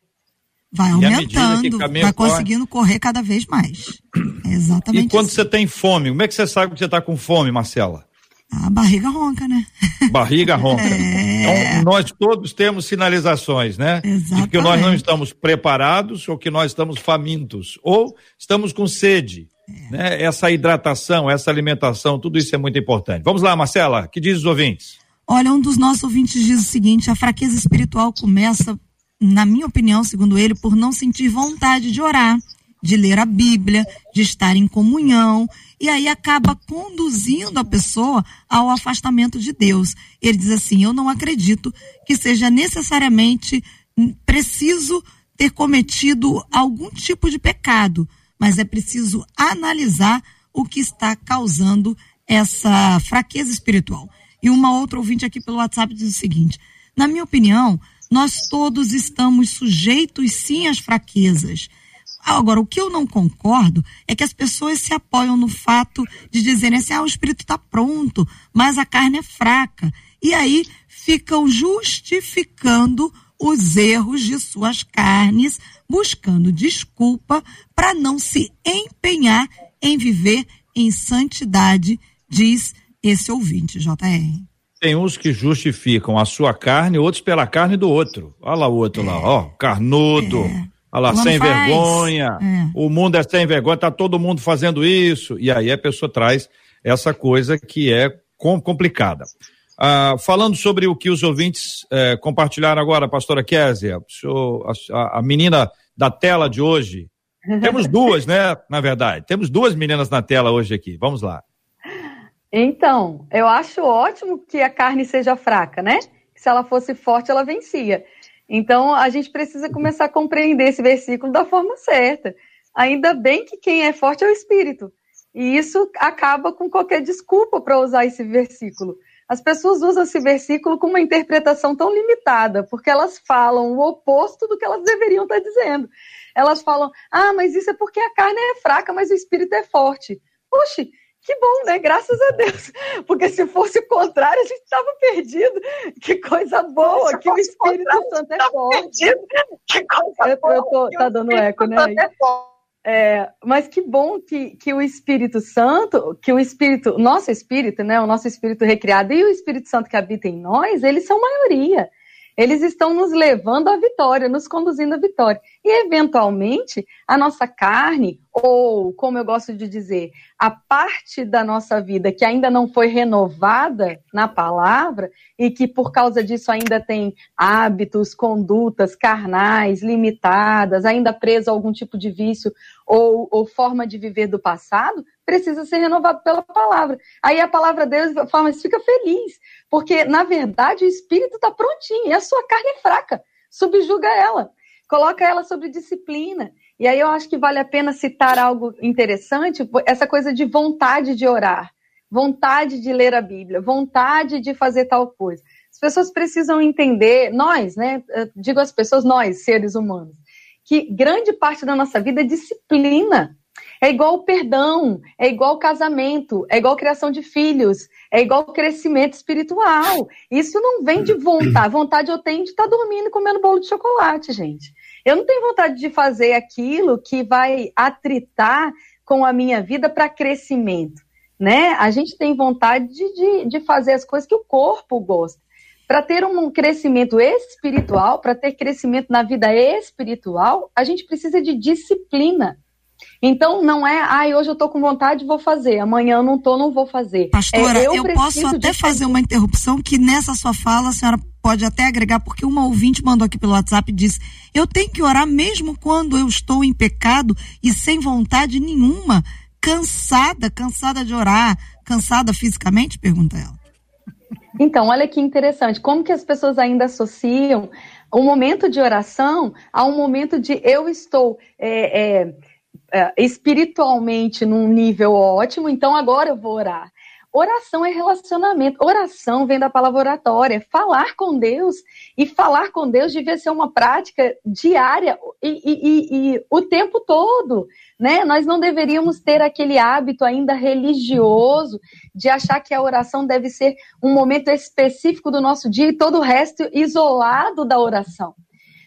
Speaker 3: Vai aumentando, vai conseguindo correr cada vez mais. É exatamente.
Speaker 1: E quando assim. você tem fome, como é que você sabe que você está com fome, Marcela?
Speaker 3: A barriga ronca, né?
Speaker 1: Barriga ronca. É... Então, nós todos temos sinalizações, né?
Speaker 3: Exatamente.
Speaker 1: De que nós não estamos preparados ou que nós estamos famintos ou estamos com sede. É. Né? Essa hidratação, essa alimentação, tudo isso é muito importante. Vamos lá, Marcela, que diz os ouvintes?
Speaker 3: Olha, um dos nossos ouvintes diz o seguinte: a fraqueza espiritual começa na minha opinião, segundo ele, por não sentir vontade de orar, de ler a Bíblia, de estar em comunhão, e aí acaba conduzindo a pessoa ao afastamento de Deus. Ele diz assim: Eu não acredito que seja necessariamente preciso ter cometido algum tipo de pecado, mas é preciso analisar o que está causando essa fraqueza espiritual. E uma outra ouvinte aqui pelo WhatsApp diz o seguinte: Na minha opinião, nós todos estamos sujeitos sim às fraquezas. Agora, o que eu não concordo é que as pessoas se apoiam no fato de dizerem assim: ah, o espírito está pronto, mas a carne é fraca. E aí ficam justificando os erros de suas carnes, buscando desculpa para não se empenhar em viver em santidade, diz esse ouvinte, JR.
Speaker 1: Tem uns que justificam a sua carne, outros pela carne do outro. Olha lá o outro é. lá, ó, carnudo. É. Olha lá, sem faz. vergonha. É. O mundo é sem vergonha, tá todo mundo fazendo isso. E aí a pessoa traz essa coisa que é complicada. Ah, falando sobre o que os ouvintes eh, compartilharam agora, pastora Késia, a, a menina da tela de hoje. Temos duas, né? Na verdade, temos duas meninas na tela hoje aqui. Vamos lá.
Speaker 6: Então, eu acho ótimo que a carne seja fraca, né? Se ela fosse forte, ela vencia. Então, a gente precisa começar a compreender esse versículo da forma certa. Ainda bem que quem é forte é o espírito. E isso acaba com qualquer desculpa para usar esse versículo. As pessoas usam esse versículo com uma interpretação tão limitada, porque elas falam o oposto do que elas deveriam estar dizendo. Elas falam, ah, mas isso é porque a carne é fraca, mas o espírito é forte. Puxa, que bom, né? Graças a Deus. Porque se fosse o contrário, a gente estava perdido. Que coisa boa, que o Espírito Santo é forte. Que coisa eu, boa. Eu tô, tá dando eco, né? É, mas que bom que, que o Espírito Santo, que o Espírito, nosso Espírito, né, o nosso Espírito recriado e o Espírito Santo que habita em nós, eles são maioria. Eles estão nos levando à vitória, nos conduzindo à vitória. E, eventualmente, a nossa carne, ou, como eu gosto de dizer, a parte da nossa vida que ainda não foi renovada na palavra e que, por causa disso, ainda tem hábitos, condutas carnais limitadas, ainda presa a algum tipo de vício ou, ou forma de viver do passado, precisa ser renovado pela palavra. Aí a palavra Deus forma, fica feliz, porque, na verdade, o espírito está prontinho e a sua carne é fraca. Subjuga ela coloca ela sobre disciplina. E aí eu acho que vale a pena citar algo interessante, essa coisa de vontade de orar, vontade de ler a Bíblia, vontade de fazer tal coisa. As pessoas precisam entender, nós, né? digo as pessoas, nós, seres humanos, que grande parte da nossa vida é disciplina. É igual o perdão, é igual o casamento, é igual criação de filhos, é igual crescimento espiritual. Isso não vem de vontade. Vontade eu tenho de estar tá dormindo e comendo bolo de chocolate, gente. Eu não tenho vontade de fazer aquilo que vai atritar com a minha vida para crescimento, né? A gente tem vontade de, de fazer as coisas que o corpo gosta. Para ter um crescimento espiritual, para ter crescimento na vida espiritual, a gente precisa de disciplina. Então, não é, ai, hoje eu tô com vontade, vou fazer, amanhã eu não tô, não vou fazer.
Speaker 3: Pastora, é, eu, eu posso até fazer uma interrupção que nessa sua fala a senhora pode até agregar, porque uma ouvinte mandou aqui pelo WhatsApp e disse: Eu tenho que orar mesmo quando eu estou em pecado e sem vontade nenhuma, cansada, cansada de orar, cansada fisicamente? Pergunta ela.
Speaker 6: Então, olha que interessante, como que as pessoas ainda associam o momento de oração a um momento de eu estou. É, é, é, espiritualmente num nível ótimo, então agora eu vou orar. Oração é relacionamento. Oração vem da palavra oratória. Falar com Deus e falar com Deus devia ser uma prática diária e, e, e, e, o tempo todo. Né? Nós não deveríamos ter aquele hábito ainda religioso de achar que a oração deve ser um momento específico do nosso dia e todo o resto isolado da oração.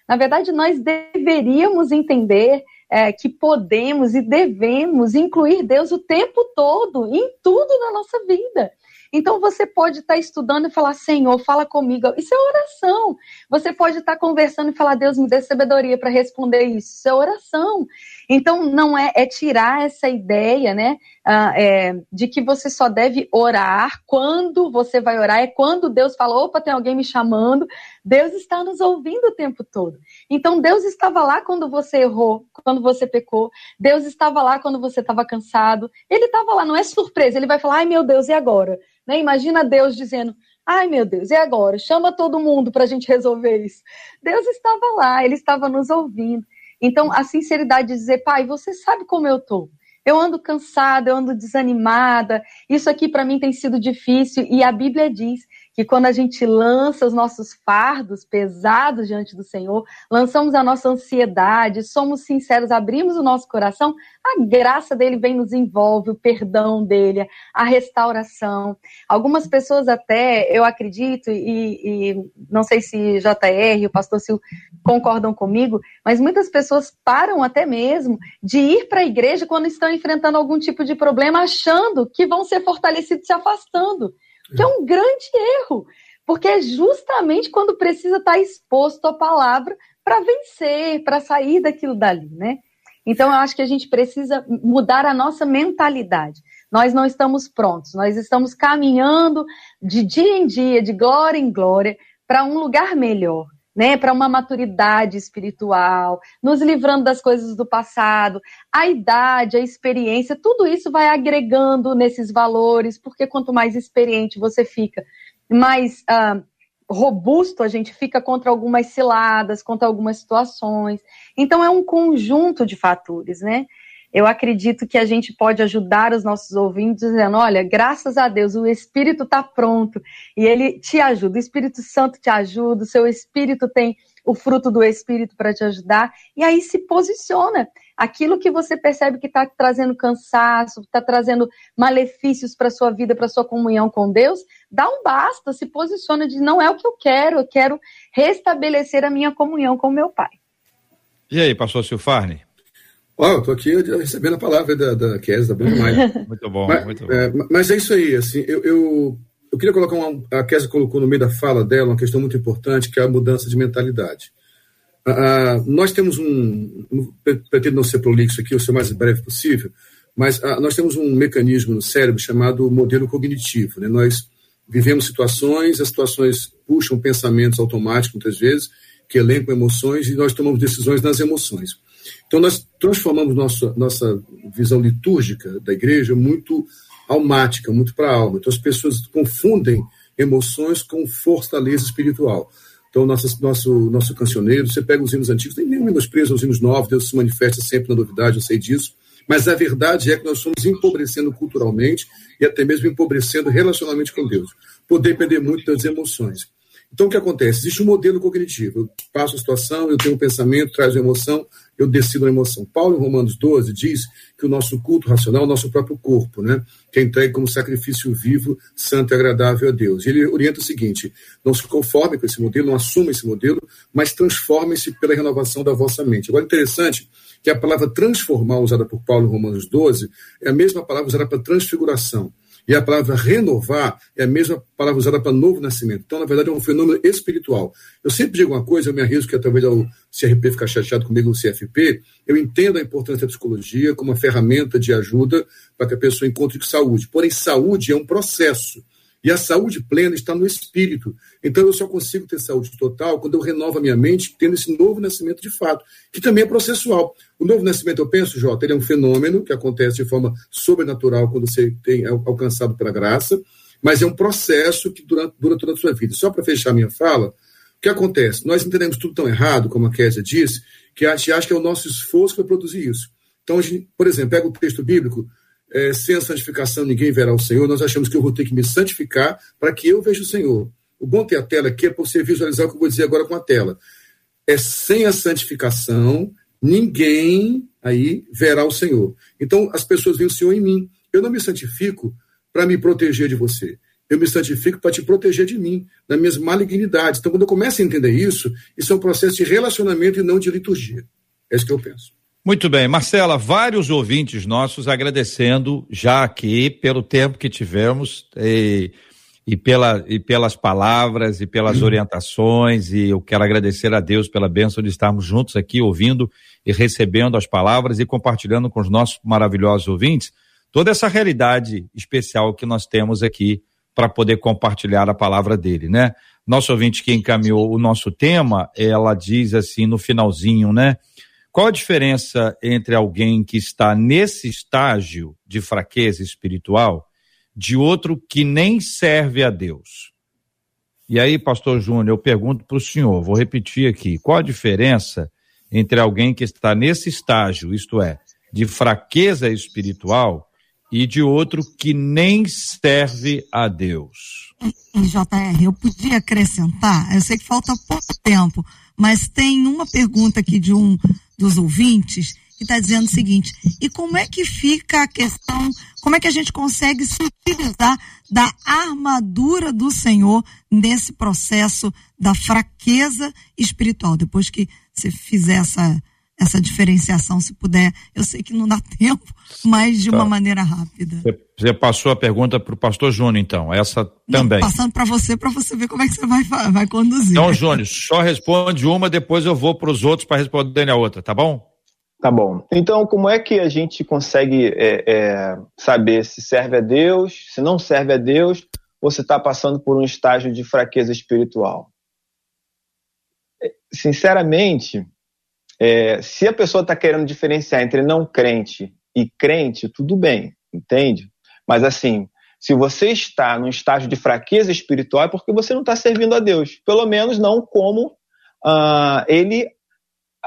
Speaker 6: Na verdade, nós deveríamos entender é, que podemos e devemos incluir Deus o tempo todo, em tudo na nossa vida. Então você pode estar estudando e falar, Senhor, fala comigo. Isso é oração. Você pode estar conversando e falar, Deus, me dê sabedoria para responder isso. Isso é oração. Então, não é, é tirar essa ideia, né, uh, é, de que você só deve orar quando você vai orar, é quando Deus fala, opa, tem alguém me chamando, Deus está nos ouvindo o tempo todo. Então, Deus estava lá quando você errou, quando você pecou, Deus estava lá quando você estava cansado, Ele estava lá, não é surpresa, Ele vai falar, ai meu Deus, e agora? Né? Imagina Deus dizendo, Ai, meu Deus, e agora? Chama todo mundo para a gente resolver isso. Deus estava lá, ele estava nos ouvindo. Então, a sinceridade de dizer, pai, você sabe como eu tô. Eu ando cansada, eu ando desanimada. Isso aqui para mim tem sido difícil e a Bíblia diz que quando a gente lança os nossos fardos pesados diante do Senhor, lançamos a nossa ansiedade, somos sinceros, abrimos o nosso coração, a graça dele vem nos envolve, o perdão dele, a restauração. Algumas pessoas até, eu acredito, e, e não sei se JR, o pastor Sil concordam comigo, mas muitas pessoas param até mesmo de ir para a igreja quando estão enfrentando algum tipo de problema, achando que vão ser fortalecidos se afastando que é um grande erro, porque é justamente quando precisa estar exposto à palavra para vencer, para sair daquilo dali, né? Então eu acho que a gente precisa mudar a nossa mentalidade. Nós não estamos prontos, nós estamos caminhando de dia em dia, de glória em glória, para um lugar melhor né, para uma maturidade espiritual, nos livrando das coisas do passado, a idade, a experiência, tudo isso vai agregando nesses valores, porque quanto mais experiente você fica, mais uh, robusto a gente fica contra algumas ciladas, contra algumas situações. Então é um conjunto de fatores, né? Eu acredito que a gente pode ajudar os nossos ouvintes dizendo: olha, graças a Deus, o Espírito está pronto e ele te ajuda, o Espírito Santo te ajuda, o seu Espírito tem o fruto do Espírito para te ajudar, e aí se posiciona. Aquilo que você percebe que está trazendo cansaço, está trazendo malefícios para sua vida, para sua comunhão com Deus, dá um basta, se posiciona de não é o que eu quero, eu quero restabelecer a minha comunhão com meu Pai.
Speaker 1: E aí, pastor Silfarne?
Speaker 5: Ó, oh, eu tô aqui recebendo a palavra da, da Kes, da Bruno Maia.
Speaker 1: muito bom,
Speaker 5: mas,
Speaker 1: muito bom.
Speaker 5: É, mas é isso aí, assim, eu, eu, eu queria colocar uma. A Kes colocou no meio da fala dela uma questão muito importante, que é a mudança de mentalidade. Ah, nós temos um. Pretendo não ser prolixo aqui, ou ser o mais breve possível, mas ah, nós temos um mecanismo no cérebro chamado modelo cognitivo. Né? Nós vivemos situações, as situações puxam pensamentos automáticos, muitas vezes, que elencam emoções, e nós tomamos decisões nas emoções. Então, nós transformamos nossa, nossa visão litúrgica da igreja muito almática, muito para a alma. Então, as pessoas confundem emoções com fortaleza espiritual. Então, nosso, nosso, nosso cancioneiro, você pega os hinos antigos, nem nenhum menosprezo os hinos novos, Deus se manifesta sempre na novidade, eu sei disso. Mas a verdade é que nós estamos empobrecendo culturalmente e até mesmo empobrecendo relacionalmente com Deus, por depender muito das emoções. Então, o que acontece? Existe um modelo cognitivo. Eu passo a situação, eu tenho um pensamento, traz uma emoção, eu decido a emoção. Paulo, em Romanos 12, diz que o nosso culto racional é o nosso próprio corpo, né? que é entregue como sacrifício vivo, santo e agradável a Deus. E ele orienta o seguinte: não se conforme com esse modelo, não assuma esse modelo, mas transforme-se pela renovação da vossa mente. Agora, interessante que a palavra transformar, usada por Paulo em Romanos 12, é a mesma palavra usada para transfiguração. E a palavra renovar é a mesma palavra usada para novo nascimento. Então, na verdade, é um fenômeno espiritual. Eu sempre digo uma coisa, eu me arrisco que talvez o CRP ficar chateado comigo no CFP. Eu entendo a importância da psicologia como uma ferramenta de ajuda para que a pessoa encontre saúde. Porém, saúde é um processo. E a saúde plena está no espírito. Então eu só consigo ter saúde total quando eu renovo a minha mente, tendo esse novo nascimento de fato, que também é processual. O novo nascimento, eu penso, Jota, ele é um fenômeno que acontece de forma sobrenatural quando você tem é alcançado pela graça, mas é um processo que dura, dura toda a sua vida. Só para fechar minha fala, o que acontece? Nós entendemos tudo tão errado, como a Késia disse, que a gente acha que é o nosso esforço vai produzir isso. Então, gente, por exemplo, pega o texto bíblico, é, sem a santificação ninguém verá o Senhor, nós achamos que eu vou ter que me santificar para que eu veja o Senhor. O bom ter a tela aqui é para você visualizar o que eu vou dizer agora com a tela. É sem a santificação, ninguém aí verá o Senhor. Então, as pessoas veem o Senhor em mim. Eu não me santifico para me proteger de você. Eu me santifico para te proteger de mim, das minhas malignidades. Então, quando eu começo a entender isso, isso é um processo de relacionamento e não de liturgia. É isso que eu penso.
Speaker 1: Muito bem, Marcela, vários ouvintes nossos agradecendo já aqui pelo tempo que tivemos e, e, pela, e pelas palavras e pelas uhum. orientações e eu quero agradecer a Deus pela bênção de estarmos juntos aqui ouvindo e recebendo as palavras e compartilhando com os nossos maravilhosos ouvintes toda essa realidade especial que nós temos aqui para poder compartilhar a palavra dele, né? Nosso ouvinte que encaminhou o nosso tema, ela diz assim no finalzinho, né? Qual a diferença entre alguém que está nesse estágio de fraqueza espiritual de outro que nem serve a Deus? E aí, pastor Júnior, eu pergunto para o senhor, vou repetir aqui, qual a diferença entre alguém que está nesse estágio, isto é, de fraqueza espiritual, e de outro que nem serve a Deus?
Speaker 3: JR, eu podia acrescentar, eu sei que falta pouco tempo, mas tem uma pergunta aqui de um dos ouvintes que está dizendo o seguinte: e como é que fica a questão, como é que a gente consegue se utilizar da armadura do Senhor nesse processo da fraqueza espiritual? Depois que você fizer essa, essa diferenciação, se puder, eu sei que não dá tempo, mas de tá. uma maneira rápida.
Speaker 1: Você passou a pergunta para o pastor Júnior, então, essa também.
Speaker 3: Não, passando para você, para você ver como é que você vai, vai conduzir.
Speaker 1: Então, Júnior, só responde uma, depois eu vou para os outros para responder a outra, tá bom?
Speaker 4: Tá bom. Então, como é que a gente consegue é, é, saber se serve a Deus, se não serve a Deus, ou se está passando por um estágio de fraqueza espiritual? É, sinceramente, é, se a pessoa está querendo diferenciar entre não crente e crente, tudo bem, entende? Mas assim, se você está num estágio de fraqueza espiritual, é porque você não está servindo a Deus. Pelo menos não como uh, ele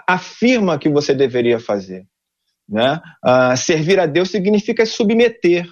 Speaker 4: afirma que você deveria fazer. Né? Uh, servir a Deus significa submeter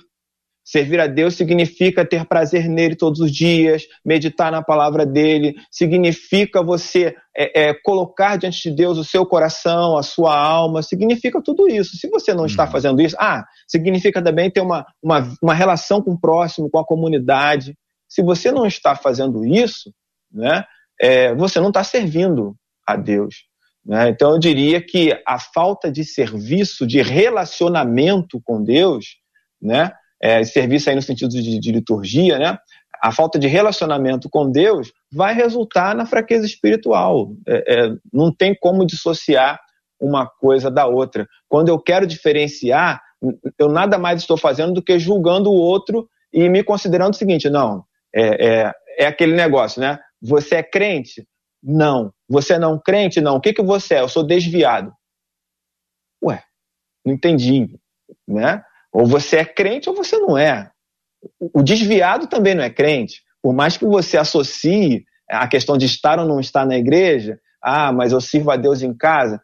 Speaker 4: Servir a Deus significa ter prazer nele todos os dias, meditar na palavra dele, significa você é, é, colocar diante de Deus o seu coração, a sua alma, significa tudo isso. Se você não está uhum. fazendo isso, ah, significa também ter uma, uma, uma relação com o próximo, com a comunidade. Se você não está fazendo isso, né, é, você não está servindo a Deus. Né? Então eu diria que a falta de serviço, de relacionamento com Deus, né? É, serviço aí no sentido de, de liturgia, né? A falta de relacionamento com Deus vai resultar na fraqueza espiritual. É, é, não tem como dissociar uma coisa da outra. Quando eu quero diferenciar, eu nada mais estou fazendo do que julgando o outro e me considerando o seguinte: não, é, é, é aquele negócio, né? Você é crente? Não. Você é não crente? Não. O que, que você é? Eu sou desviado. Ué, não entendi, né? Ou você é crente ou você não é. O desviado também não é crente. Por mais que você associe a questão de estar ou não estar na igreja, ah, mas eu sirvo a Deus em casa.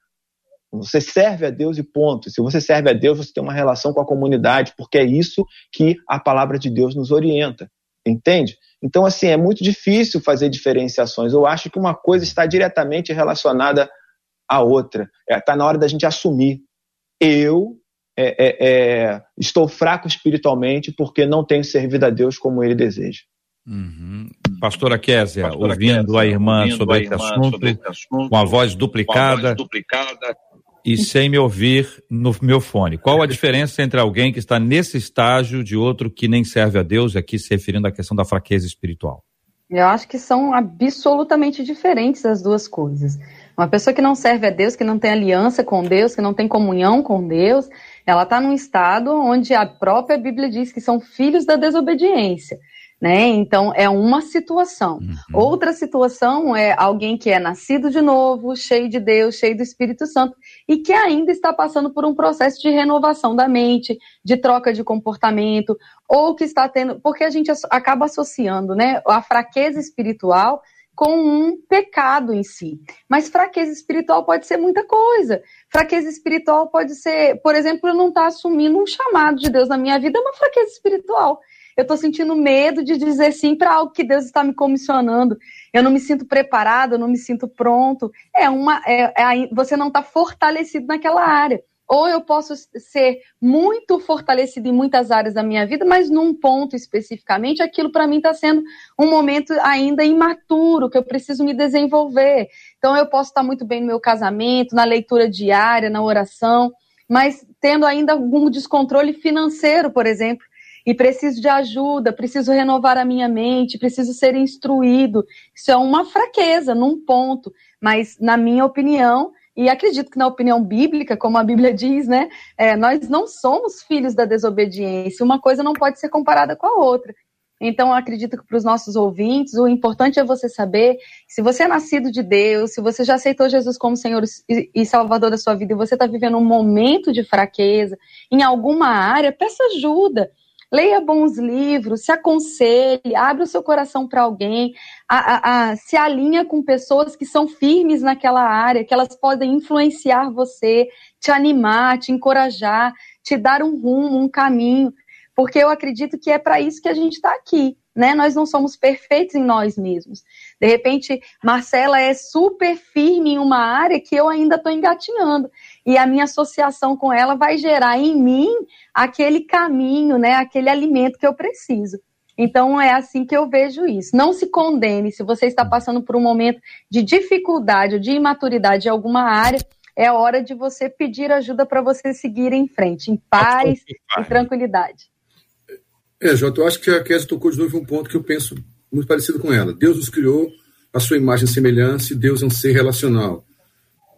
Speaker 4: Você serve a Deus e ponto. Se você serve a Deus, você tem uma relação com a comunidade, porque é isso que a palavra de Deus nos orienta. Entende? Então, assim, é muito difícil fazer diferenciações. Eu acho que uma coisa está diretamente relacionada à outra. Está é, tá na hora da gente assumir. Eu é, é, é, estou fraco espiritualmente porque não tenho servido a Deus como ele deseja.
Speaker 1: Uhum. Pastora Késia, Pastora ouvindo Kézia, a irmã, ouvindo sobre, a irmã esse assunto, sobre esse assunto, com a voz duplicada, a voz duplicada e sem me ouvir no meu fone. Qual a diferença entre alguém que está nesse estágio de outro que nem serve a Deus, aqui se referindo à questão da fraqueza espiritual?
Speaker 6: Eu acho que são absolutamente diferentes as duas coisas. Uma pessoa que não serve a Deus, que não tem aliança com Deus, que não tem comunhão com Deus, ela está num estado onde a própria Bíblia diz que são filhos da desobediência né? Então é uma situação. Uhum. Outra situação é alguém que é nascido de novo, cheio de Deus, cheio do Espírito Santo e que ainda está passando por um processo de renovação da mente, de troca de comportamento, ou que está tendo, porque a gente acaba associando, né, a fraqueza espiritual com um pecado em si. Mas fraqueza espiritual pode ser muita coisa. Fraqueza espiritual pode ser, por exemplo, eu não estar tá assumindo um chamado de Deus na minha vida, é uma fraqueza espiritual eu estou sentindo medo de dizer sim para algo que Deus está me comissionando. Eu não me sinto preparado, eu não me sinto pronto. É uma, é, é, você não está fortalecido naquela área. Ou eu posso ser muito fortalecido em muitas áreas da minha vida, mas num ponto especificamente, aquilo para mim está sendo um momento ainda imaturo, que eu preciso me desenvolver. Então eu posso estar muito bem no meu casamento, na leitura diária, na oração, mas tendo ainda algum descontrole financeiro, por exemplo e preciso de ajuda, preciso renovar a minha mente, preciso ser instruído. Isso é uma fraqueza num ponto, mas na minha opinião, e acredito que na opinião bíblica, como a Bíblia diz, né, é, nós não somos filhos da desobediência. Uma coisa não pode ser comparada com a outra. Então, acredito que para os nossos ouvintes, o importante é você saber se você é nascido de Deus, se você já aceitou Jesus como Senhor e Salvador da sua vida e você está vivendo um momento de fraqueza em alguma área, peça ajuda leia bons livros, se aconselhe, abre o seu coração para alguém, a, a, a, se alinha com pessoas que são firmes naquela área, que elas podem influenciar você, te animar, te encorajar, te dar um rumo, um caminho, porque eu acredito que é para isso que a gente está aqui. Né? Nós não somos perfeitos em nós mesmos. De repente, Marcela é super firme em uma área que eu ainda estou engatinhando e a minha associação com ela vai gerar em mim aquele caminho, né, aquele alimento que eu preciso. Então é assim que eu vejo isso. Não se condene se você está passando por um momento de dificuldade ou de imaturidade em alguma área, é hora de você pedir ajuda para você seguir em frente, em paz e tranquilidade.
Speaker 5: É, Jota, eu acho que a Kézia tocou de novo um ponto que eu penso muito parecido com ela. Deus nos criou a sua imagem e semelhança e Deus é um ser relacional.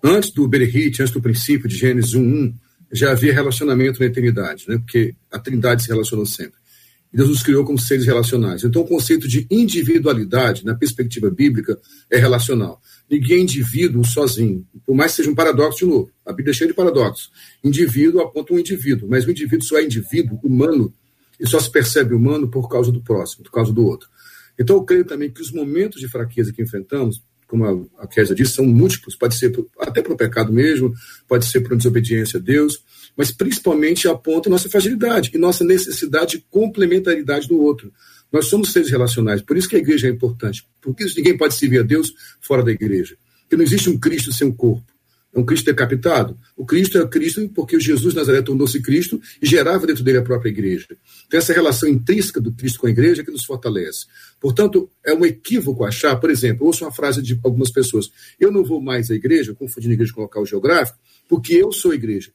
Speaker 5: Antes do Berehit, antes do princípio de Gênesis 1.1, já havia relacionamento na eternidade, né? porque a trindade se relacionou sempre. E Deus nos criou como seres relacionais. Então, o conceito de individualidade, na perspectiva bíblica, é relacional. Ninguém é indivíduo sozinho, por mais que seja um paradoxo de novo. A Bíblia é cheia de paradoxos. Indivíduo aponta um indivíduo, mas o indivíduo só é indivíduo, humano, e só se percebe humano por causa do próximo, por causa do outro. Então, eu creio também que os momentos de fraqueza que enfrentamos como a, Kézia disse, são múltiplos, pode ser até para o pecado mesmo, pode ser para desobediência a Deus, mas principalmente aponta nossa fragilidade e nossa necessidade de complementaridade do outro. Nós somos seres relacionais, por isso que a igreja é importante, porque ninguém pode servir a Deus fora da igreja. Porque não existe um Cristo sem um corpo. É um Cristo decapitado? O Cristo é Cristo porque Jesus Nazaré tornou-se Cristo e gerava dentro dele a própria igreja. Então, essa relação intrínseca do Cristo com a igreja é que nos fortalece. Portanto, é um equívoco achar, por exemplo, ouço uma frase de algumas pessoas: eu não vou mais à igreja, confundindo igreja com local geográfico, porque eu sou igreja.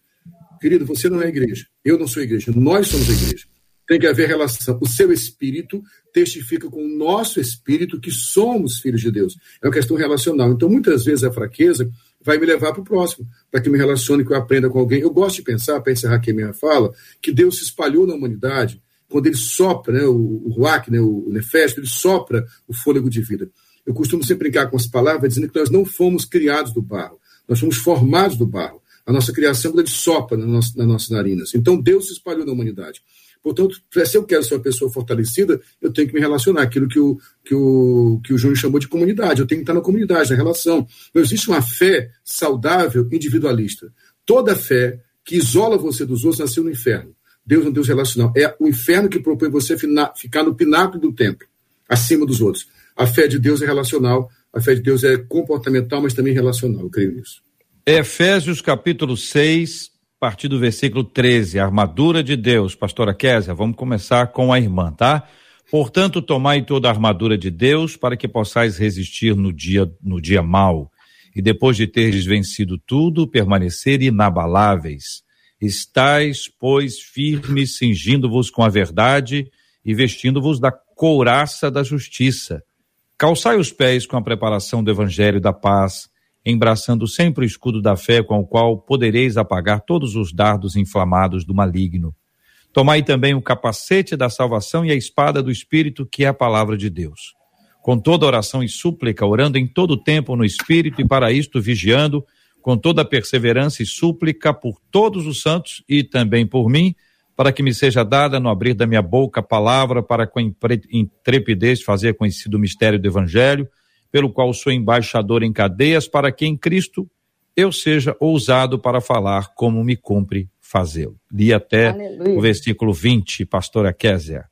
Speaker 5: Querido, você não é igreja. Eu não sou igreja. Nós somos igreja. Tem que haver relação. O seu espírito testifica com o nosso espírito que somos filhos de Deus. É uma questão relacional. Então, muitas vezes a fraqueza vai me levar para o próximo, para que eu me relacione, que eu aprenda com alguém. Eu gosto de pensar, para encerrar aqui a minha fala, que Deus se espalhou na humanidade quando ele sopra, né, o, o Ruach, né, o Nefesto, ele sopra o fôlego de vida. Eu costumo sempre brincar com as palavras dizendo que nós não fomos criados do barro, nós fomos formados do barro. A nossa criação, ele sopra nas nossas narinas. Então, Deus se espalhou na humanidade. Portanto, se eu quero ser uma pessoa fortalecida, eu tenho que me relacionar. Aquilo que o, que o, que o Júnior chamou de comunidade. Eu tenho que estar na comunidade, na relação. Não existe uma fé saudável individualista. Toda fé que isola você dos outros nasceu no inferno. Deus é um Deus relacional. É o inferno que propõe você ficar no pináculo do templo, acima dos outros. A fé de Deus é relacional, a fé de Deus é comportamental, mas também relacional. Eu creio nisso.
Speaker 1: Efésios capítulo 6, a partir do versículo 13, armadura de Deus. Pastora Késia, vamos começar com a irmã, tá? Portanto, tomai toda a armadura de Deus para que possais resistir no dia, no dia mau e depois de teres vencido tudo, permanecer inabaláveis. Estais, pois, firmes, cingindo-vos com a verdade e vestindo-vos da couraça da justiça. Calçai os pés com a preparação do evangelho da paz embraçando sempre o escudo da fé com o qual podereis apagar todos os dardos inflamados do maligno. Tomai também o capacete da salvação e a espada do Espírito, que é a palavra de Deus. Com toda oração e súplica, orando em todo tempo no Espírito e para isto vigiando, com toda perseverança e súplica por todos os santos e também por mim, para que me seja dada no abrir da minha boca a palavra para com intrepidez fazer conhecido o mistério do Evangelho, pelo qual sou embaixador em cadeias, para que em Cristo eu seja ousado para falar como me cumpre fazê-lo. Li até Aleluia. o versículo 20, pastora Kézia.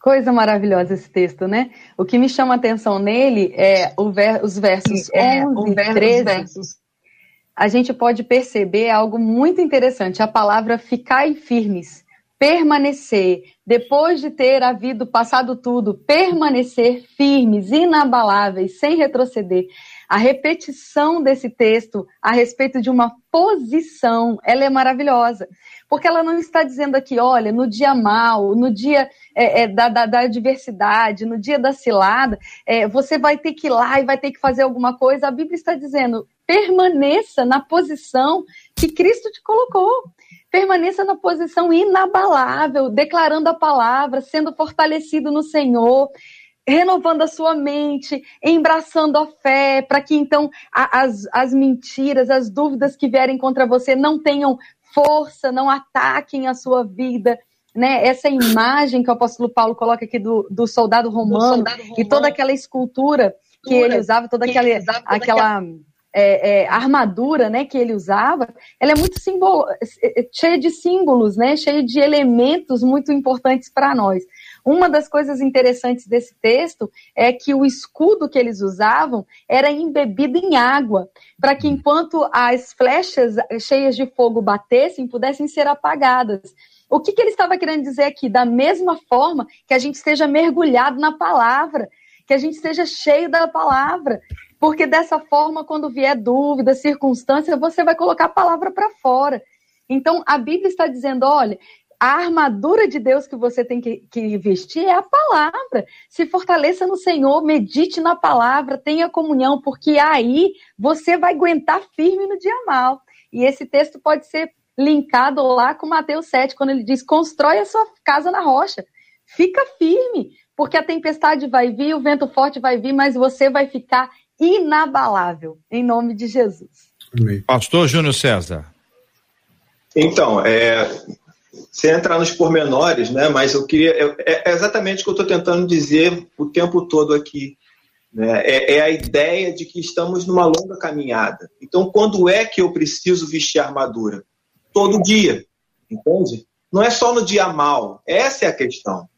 Speaker 6: Coisa maravilhosa esse texto, né? O que me chama a atenção nele é ver, os versos é, 11 e 13. Versos. A gente pode perceber algo muito interessante, a palavra ficai firmes permanecer, depois de ter havido passado tudo, permanecer firmes, inabaláveis, sem retroceder. A repetição desse texto a respeito de uma posição, ela é maravilhosa. Porque ela não está dizendo aqui, olha, no dia mal, no dia é, é, da, da, da, adversidade, no dia da cilada, é, você vai ter que ir lá e vai ter que fazer alguma coisa. A Bíblia está dizendo, permaneça na posição que Cristo te colocou permaneça na posição inabalável, declarando a palavra, sendo fortalecido no Senhor, renovando a sua mente, embraçando a fé, para que então as, as mentiras, as dúvidas que vierem contra você não tenham força, não ataquem a sua vida. Né, essa imagem que o apóstolo Paulo coloca aqui do, do soldado romano, soldado romano e toda aquela escultura que ele usava, toda aquela, usava, toda aquela, aquela é, é, armadura né, que ele usava, ela é muito simbolo, é, é, cheia de símbolos, né, cheia de elementos muito importantes para nós. Uma das coisas interessantes desse texto é que o escudo que eles usavam era embebido em água, para que enquanto as flechas cheias de fogo batessem, pudessem ser apagadas. O que, que ele estava querendo dizer aqui? Da mesma forma que a gente esteja mergulhado na palavra, que a gente esteja cheio da palavra, porque dessa forma, quando vier dúvida, circunstância, você vai colocar a palavra para fora. Então, a Bíblia está dizendo: olha, a armadura de Deus que você tem que, que, vestir é a palavra. Se fortaleça no Senhor, medite na palavra, tenha comunhão, porque aí você vai aguentar firme no dia mal. E esse texto pode ser linkado lá com Mateus 7, quando ele diz: constrói a sua casa na rocha. Fica firme, porque a tempestade vai vir, o vento forte vai vir, mas você vai ficar inabalável, em nome de Jesus.
Speaker 1: Pastor Júnior César.
Speaker 4: Então, é, sem entrar nos pormenores, né, mas eu queria. É, é exatamente o que eu estou tentando dizer o tempo todo aqui. Né, é, é, a ideia de que estamos numa longa caminhada. Então, quando é que eu preciso vestir armadura? Todo dia, entende? Não é só no dia mal, essa é a questão.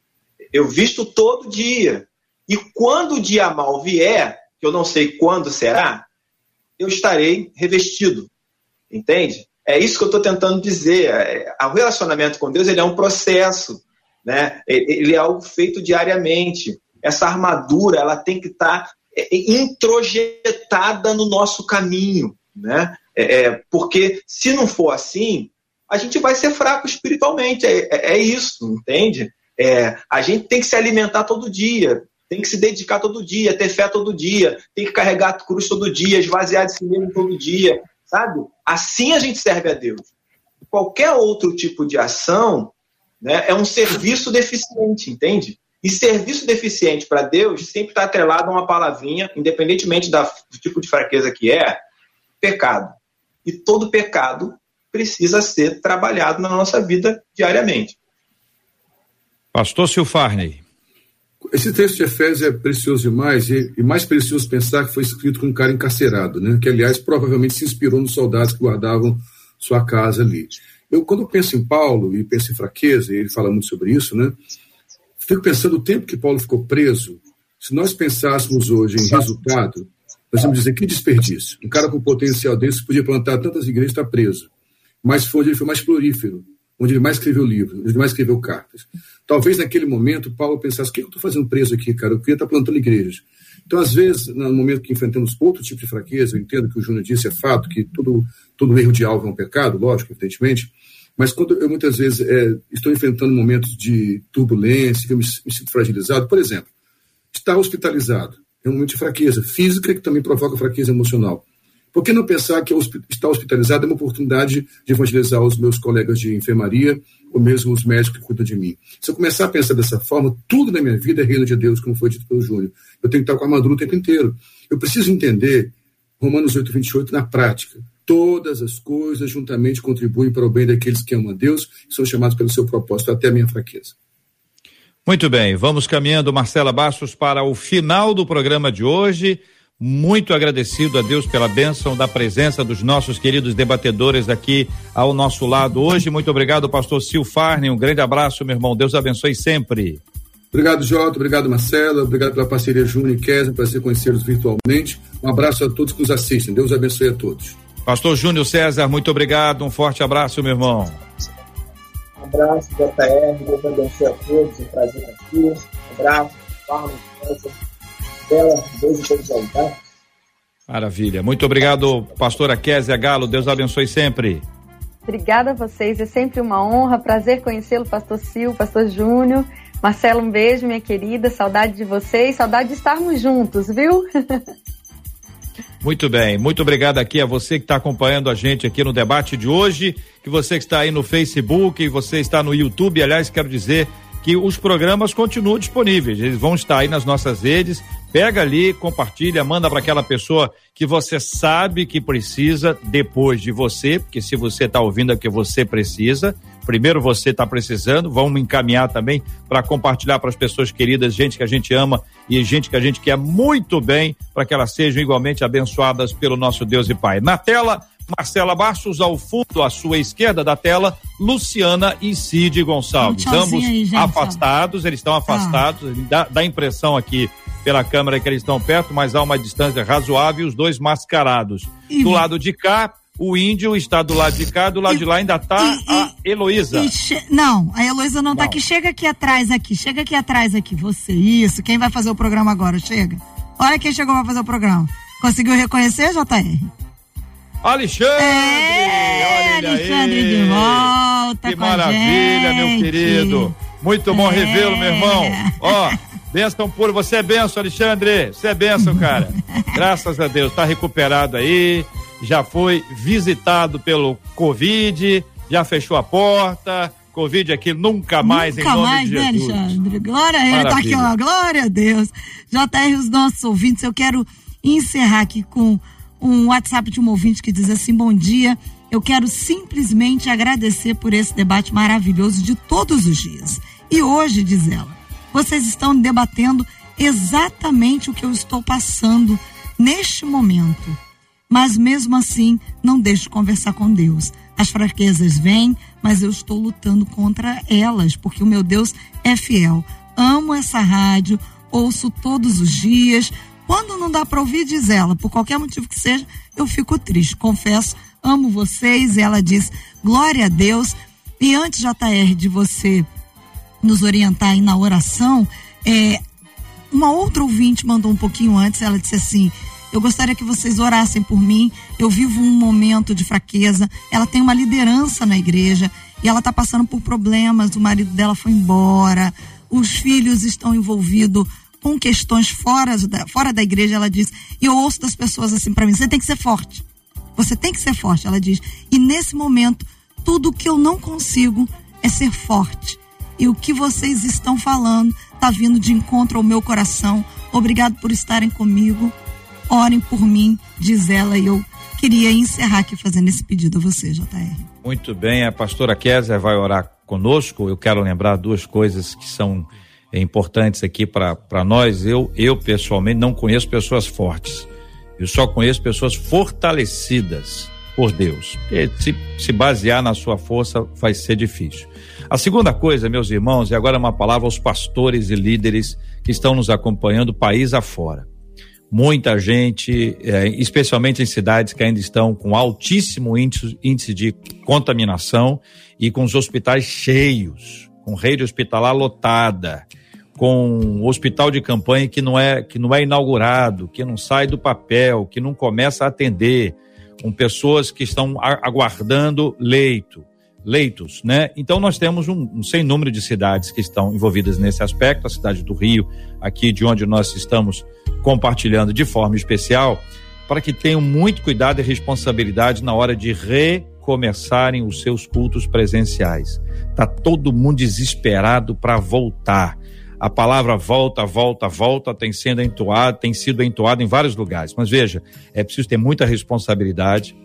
Speaker 4: Eu visto todo dia. E quando o dia mal vier, que eu não sei quando será, eu estarei revestido. Entende? É isso que eu estou tentando dizer. É, o relacionamento com Deus ele é um processo, né? ele é algo feito diariamente. Essa armadura ela tem que estar tá é, introjetada no nosso caminho. Né? É, é, porque se não for assim, a gente vai ser fraco espiritualmente. É, é, é isso, entende? É, a gente tem que se alimentar todo dia tem que se dedicar todo dia, ter fé todo dia, tem que carregar a cruz todo dia, esvaziar de si mesmo todo dia, sabe? Assim a gente serve a Deus. Qualquer outro tipo de ação né, é um serviço deficiente, entende? E serviço deficiente para Deus sempre está atrelado a uma palavrinha, independentemente do tipo de fraqueza que é, pecado. E todo pecado precisa ser trabalhado na nossa vida diariamente.
Speaker 1: Pastor Silfarney.
Speaker 5: Esse texto de Efésios é precioso demais e, e, mais precioso pensar que foi escrito com um cara encarcerado, né? Que aliás provavelmente se inspirou nos soldados que guardavam sua casa ali. Eu, quando eu penso em Paulo e penso em fraqueza, e ele fala muito sobre isso, né? Fico pensando o tempo que Paulo ficou preso. Se nós pensássemos hoje em resultado, nós vamos dizer que desperdício. Um cara com potencial desse podia plantar tantas igrejas e está preso. Mas foi ele foi mais florífero, onde ele mais escreveu livros, onde ele mais escreveu cartas. Talvez naquele momento Paulo pensasse: o que eu estou fazendo preso aqui, cara? Eu queria estar plantando igrejas. Então, às vezes, no momento que enfrentamos outro tipo de fraqueza, eu entendo que o Júnior disse, é fato, que todo, todo erro de alvo é um pecado, lógico, evidentemente, mas quando eu muitas vezes é, estou enfrentando momentos de turbulência, que eu me, me sinto fragilizado, por exemplo, estar hospitalizado é um momento de fraqueza física que também provoca fraqueza emocional. Por que não pensar que estar hospitalizado é uma oportunidade de evangelizar os meus colegas de enfermaria, ou mesmo os médicos que cuidam de mim? Se eu começar a pensar dessa forma, tudo na minha vida é reino de Deus, como foi dito pelo Júnior. Eu tenho que estar com a armadura o tempo inteiro. Eu preciso entender Romanos 8, 28 na prática. Todas as coisas juntamente contribuem para o bem daqueles que amam a Deus e são chamados pelo seu propósito, até a minha fraqueza.
Speaker 1: Muito bem, vamos caminhando, Marcela Bastos, para o final do programa de hoje muito agradecido a Deus pela bênção da presença dos nossos queridos debatedores aqui ao nosso lado hoje. Muito obrigado, pastor Sil Farney. Um grande abraço, meu irmão. Deus abençoe sempre.
Speaker 5: Obrigado, Jota. Obrigado, Marcela. Obrigado pela parceria Júnior e Kézia, prazer conhecê-los virtualmente. Um abraço a todos que nos assistem. Deus abençoe a todos.
Speaker 1: Pastor Júnior César, muito obrigado. Um forte abraço, meu irmão.
Speaker 8: Um abraço, JR. Deus abençoe a todos. Um prazer aqui. Um abraço, Paulo, Deus e todos aí, tá?
Speaker 1: Maravilha. Muito obrigado, pastora Kézia Galo. Deus abençoe sempre.
Speaker 6: Obrigada a vocês. É sempre uma honra, prazer conhecê-lo, pastor Sil, pastor Júnior. Marcelo, um beijo, minha querida. Saudade de vocês, saudade de estarmos juntos, viu?
Speaker 1: Muito bem, muito obrigado aqui a você que está acompanhando a gente aqui no debate de hoje, que você que está aí no Facebook, você está no YouTube, aliás, quero dizer que os programas continuam disponíveis, eles vão estar aí nas nossas redes, Pega ali, compartilha, manda para aquela pessoa que você sabe que precisa depois de você, porque se você está ouvindo é que você precisa. Primeiro você está precisando, vamos encaminhar também para compartilhar para as pessoas queridas, gente que a gente ama e gente que a gente quer muito bem, para que elas sejam igualmente abençoadas pelo nosso Deus e Pai. Na tela, Marcela Bastos, ao fundo, à sua esquerda da tela, Luciana e Cid Gonçalves. Ambos aí, afastados, eles estão afastados, ah. dá, dá a impressão aqui pela câmera que eles estão perto, mas há uma distância razoável, os dois mascarados. E... Do lado de cá, o índio está do lado de cá, do lado e, de lá ainda está a Heloísa.
Speaker 3: Não, a Heloísa não está aqui. Chega aqui atrás, aqui. Chega aqui atrás, aqui. Você, isso. Quem vai fazer o programa agora? Chega. Olha quem chegou para fazer o programa. Conseguiu reconhecer, JR?
Speaker 1: Alexandre!
Speaker 3: É, Alexandre aí. de volta.
Speaker 1: Que maravilha, meu querido. Muito bom é. revê-lo, meu irmão. Ó. Bênção pura, você é benção, Alexandre. Você é benção, cara. Graças a Deus, tá recuperado aí. Já foi visitado pelo Covid, já fechou a porta. Covid aqui nunca mais, nunca em nome mais, de né, Jesus. Né, Alexandre?
Speaker 3: Glória a ele, tá aqui, ó. Glória a Deus. JR, os nossos ouvintes, eu quero encerrar aqui com um WhatsApp de um ouvinte que diz assim: bom dia. Eu quero simplesmente agradecer por esse debate maravilhoso de todos os dias. E hoje, diz ela, vocês estão debatendo exatamente o que eu estou passando neste momento. Mas mesmo assim, não deixo de conversar com Deus. As fraquezas vêm, mas eu estou lutando contra elas, porque o meu Deus é fiel. Amo essa rádio, ouço todos os dias. Quando não dá para ouvir, diz ela, por qualquer motivo que seja, eu fico triste. Confesso, amo vocês. E ela diz: glória a Deus. E antes, JR, de você nos orientar aí na oração, é, uma outra ouvinte mandou um pouquinho antes, ela disse assim: Eu gostaria que vocês orassem por mim. Eu vivo um momento de fraqueza. Ela tem uma liderança na igreja e ela está passando por problemas. O marido dela foi embora, os filhos estão envolvidos com questões fora da, fora da igreja. Ela diz: E eu ouço das pessoas assim para mim: Você tem que ser forte. Você tem que ser forte. Ela diz: E nesse momento, tudo que eu não consigo é ser forte e o que vocês estão falando está vindo de encontro ao meu coração. Obrigado por estarem comigo. Orem por mim, diz ela, e eu queria encerrar aqui fazendo esse pedido a você, JR.
Speaker 1: Muito bem, a pastora Kézia vai orar conosco. Eu quero lembrar duas coisas que são importantes aqui para nós. Eu, eu, pessoalmente, não conheço pessoas fortes. Eu só conheço pessoas fortalecidas. por Deus. Porque se, se basear na sua força vai ser difícil. A segunda coisa, meus irmãos, e agora uma palavra aos pastores e líderes que estão nos acompanhando país afora. Muita gente, é, especialmente em cidades que ainda estão com altíssimo índice, de contaminação e com os hospitais cheios, com rede hospitalar lotada, com hospital de campanha que não é que não é inaugurado, que não sai do papel, que não começa a atender, com pessoas que estão aguardando leito, leitos, né? Então nós temos um, um sem número de cidades que estão envolvidas nesse aspecto, a cidade do Rio, aqui de onde nós estamos compartilhando de forma especial, para que tenham muito cuidado e responsabilidade na hora de recomeçarem os seus cultos presenciais. Tá todo mundo desesperado para voltar. A palavra volta, volta, volta tem sendo entoada, tem sido entoada em vários lugares. Mas veja, é preciso ter muita responsabilidade,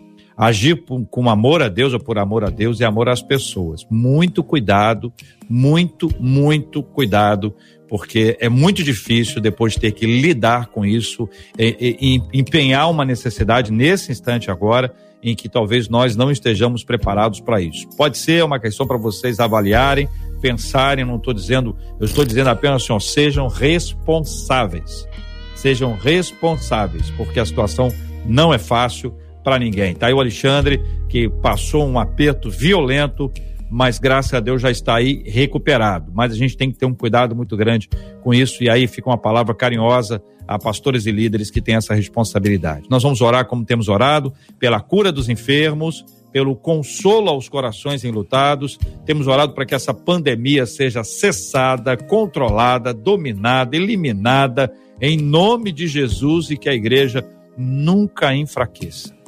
Speaker 1: agir com amor a Deus ou por amor a Deus e amor às pessoas. Muito cuidado, muito, muito cuidado, porque é muito difícil depois ter que lidar com isso, e, e, empenhar uma necessidade nesse instante agora em que talvez nós não estejamos preparados para isso. Pode ser uma questão para vocês avaliarem, pensarem, não estou dizendo, eu estou dizendo apenas assim, ó, sejam responsáveis. Sejam responsáveis, porque a situação não é fácil para ninguém. Tá aí o Alexandre, que passou um aperto violento, mas graças a Deus já está aí recuperado. Mas a gente tem que ter um cuidado muito grande com isso, e aí fica uma palavra carinhosa a pastores e líderes que têm essa responsabilidade. Nós vamos orar como temos orado, pela cura dos enfermos, pelo consolo aos corações enlutados. Temos orado para que essa pandemia seja cessada, controlada, dominada, eliminada, em nome de Jesus e que a igreja nunca enfraqueça.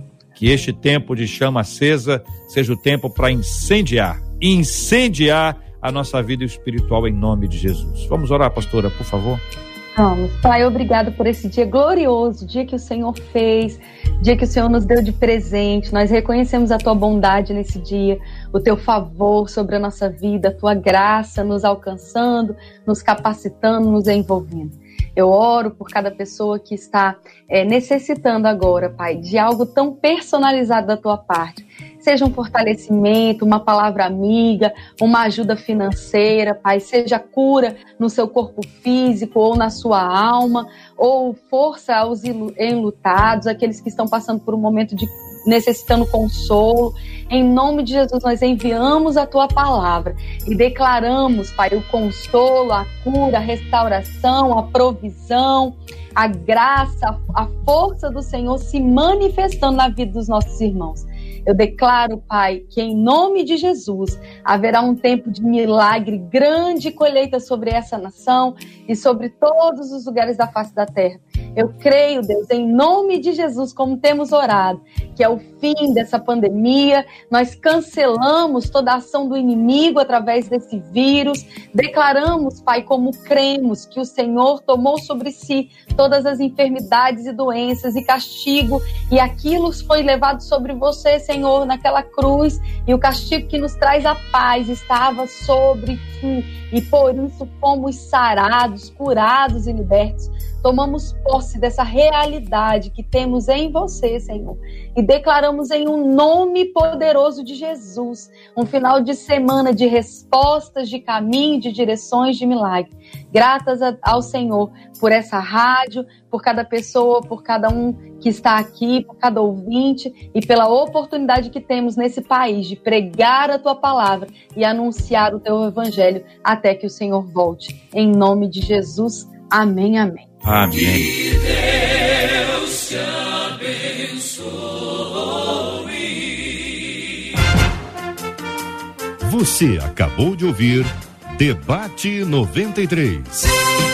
Speaker 1: Que este tempo de chama acesa seja o tempo para incendiar, incendiar a nossa vida espiritual em nome de Jesus. Vamos orar, pastora, por favor.
Speaker 6: Vamos. Pai, obrigado por esse dia glorioso, dia que o Senhor fez, dia que o Senhor nos deu de presente. Nós reconhecemos a tua bondade nesse dia, o teu favor sobre a nossa vida, a tua graça nos alcançando, nos capacitando, nos envolvendo. Eu oro por cada pessoa que está é, necessitando agora, Pai, de algo tão personalizado da tua parte. Seja um fortalecimento, uma palavra amiga, uma ajuda financeira, Pai, seja cura no seu corpo físico ou na sua alma, ou força aos enlutados, aqueles que estão passando por um momento de necessitando consolo. Em nome de Jesus, nós enviamos a tua palavra e declaramos, Pai, o consolo, a cura, a restauração, a provisão, a graça, a força do Senhor se manifestando na vida dos nossos irmãos. Eu declaro, Pai, que em nome de Jesus haverá um tempo de milagre, grande colheita sobre essa nação e sobre todos os lugares da face da terra. Eu creio, Deus, em nome de Jesus, como temos orado, que é o fim dessa pandemia. Nós cancelamos toda a ação do inimigo através desse vírus. Declaramos, Pai, como cremos que o Senhor tomou sobre si todas as enfermidades e doenças e castigo, e aquilo foi levado sobre você, Senhor, naquela cruz, e o castigo que nos traz a paz estava sobre ti, e por isso fomos sarados, curados e libertos tomamos posse dessa realidade que temos em você, Senhor, e declaramos em um nome poderoso de Jesus um final de semana de respostas, de caminho, de direções, de milagre. Gratas ao Senhor por essa rádio, por cada pessoa, por cada um que está aqui, por cada ouvinte e pela oportunidade que temos nesse país de pregar a tua palavra e anunciar o teu evangelho até que o Senhor volte. Em nome de Jesus. Amém, amém.
Speaker 1: Amém.
Speaker 9: Que Deus te abençoe. Você acabou de ouvir Debate 93.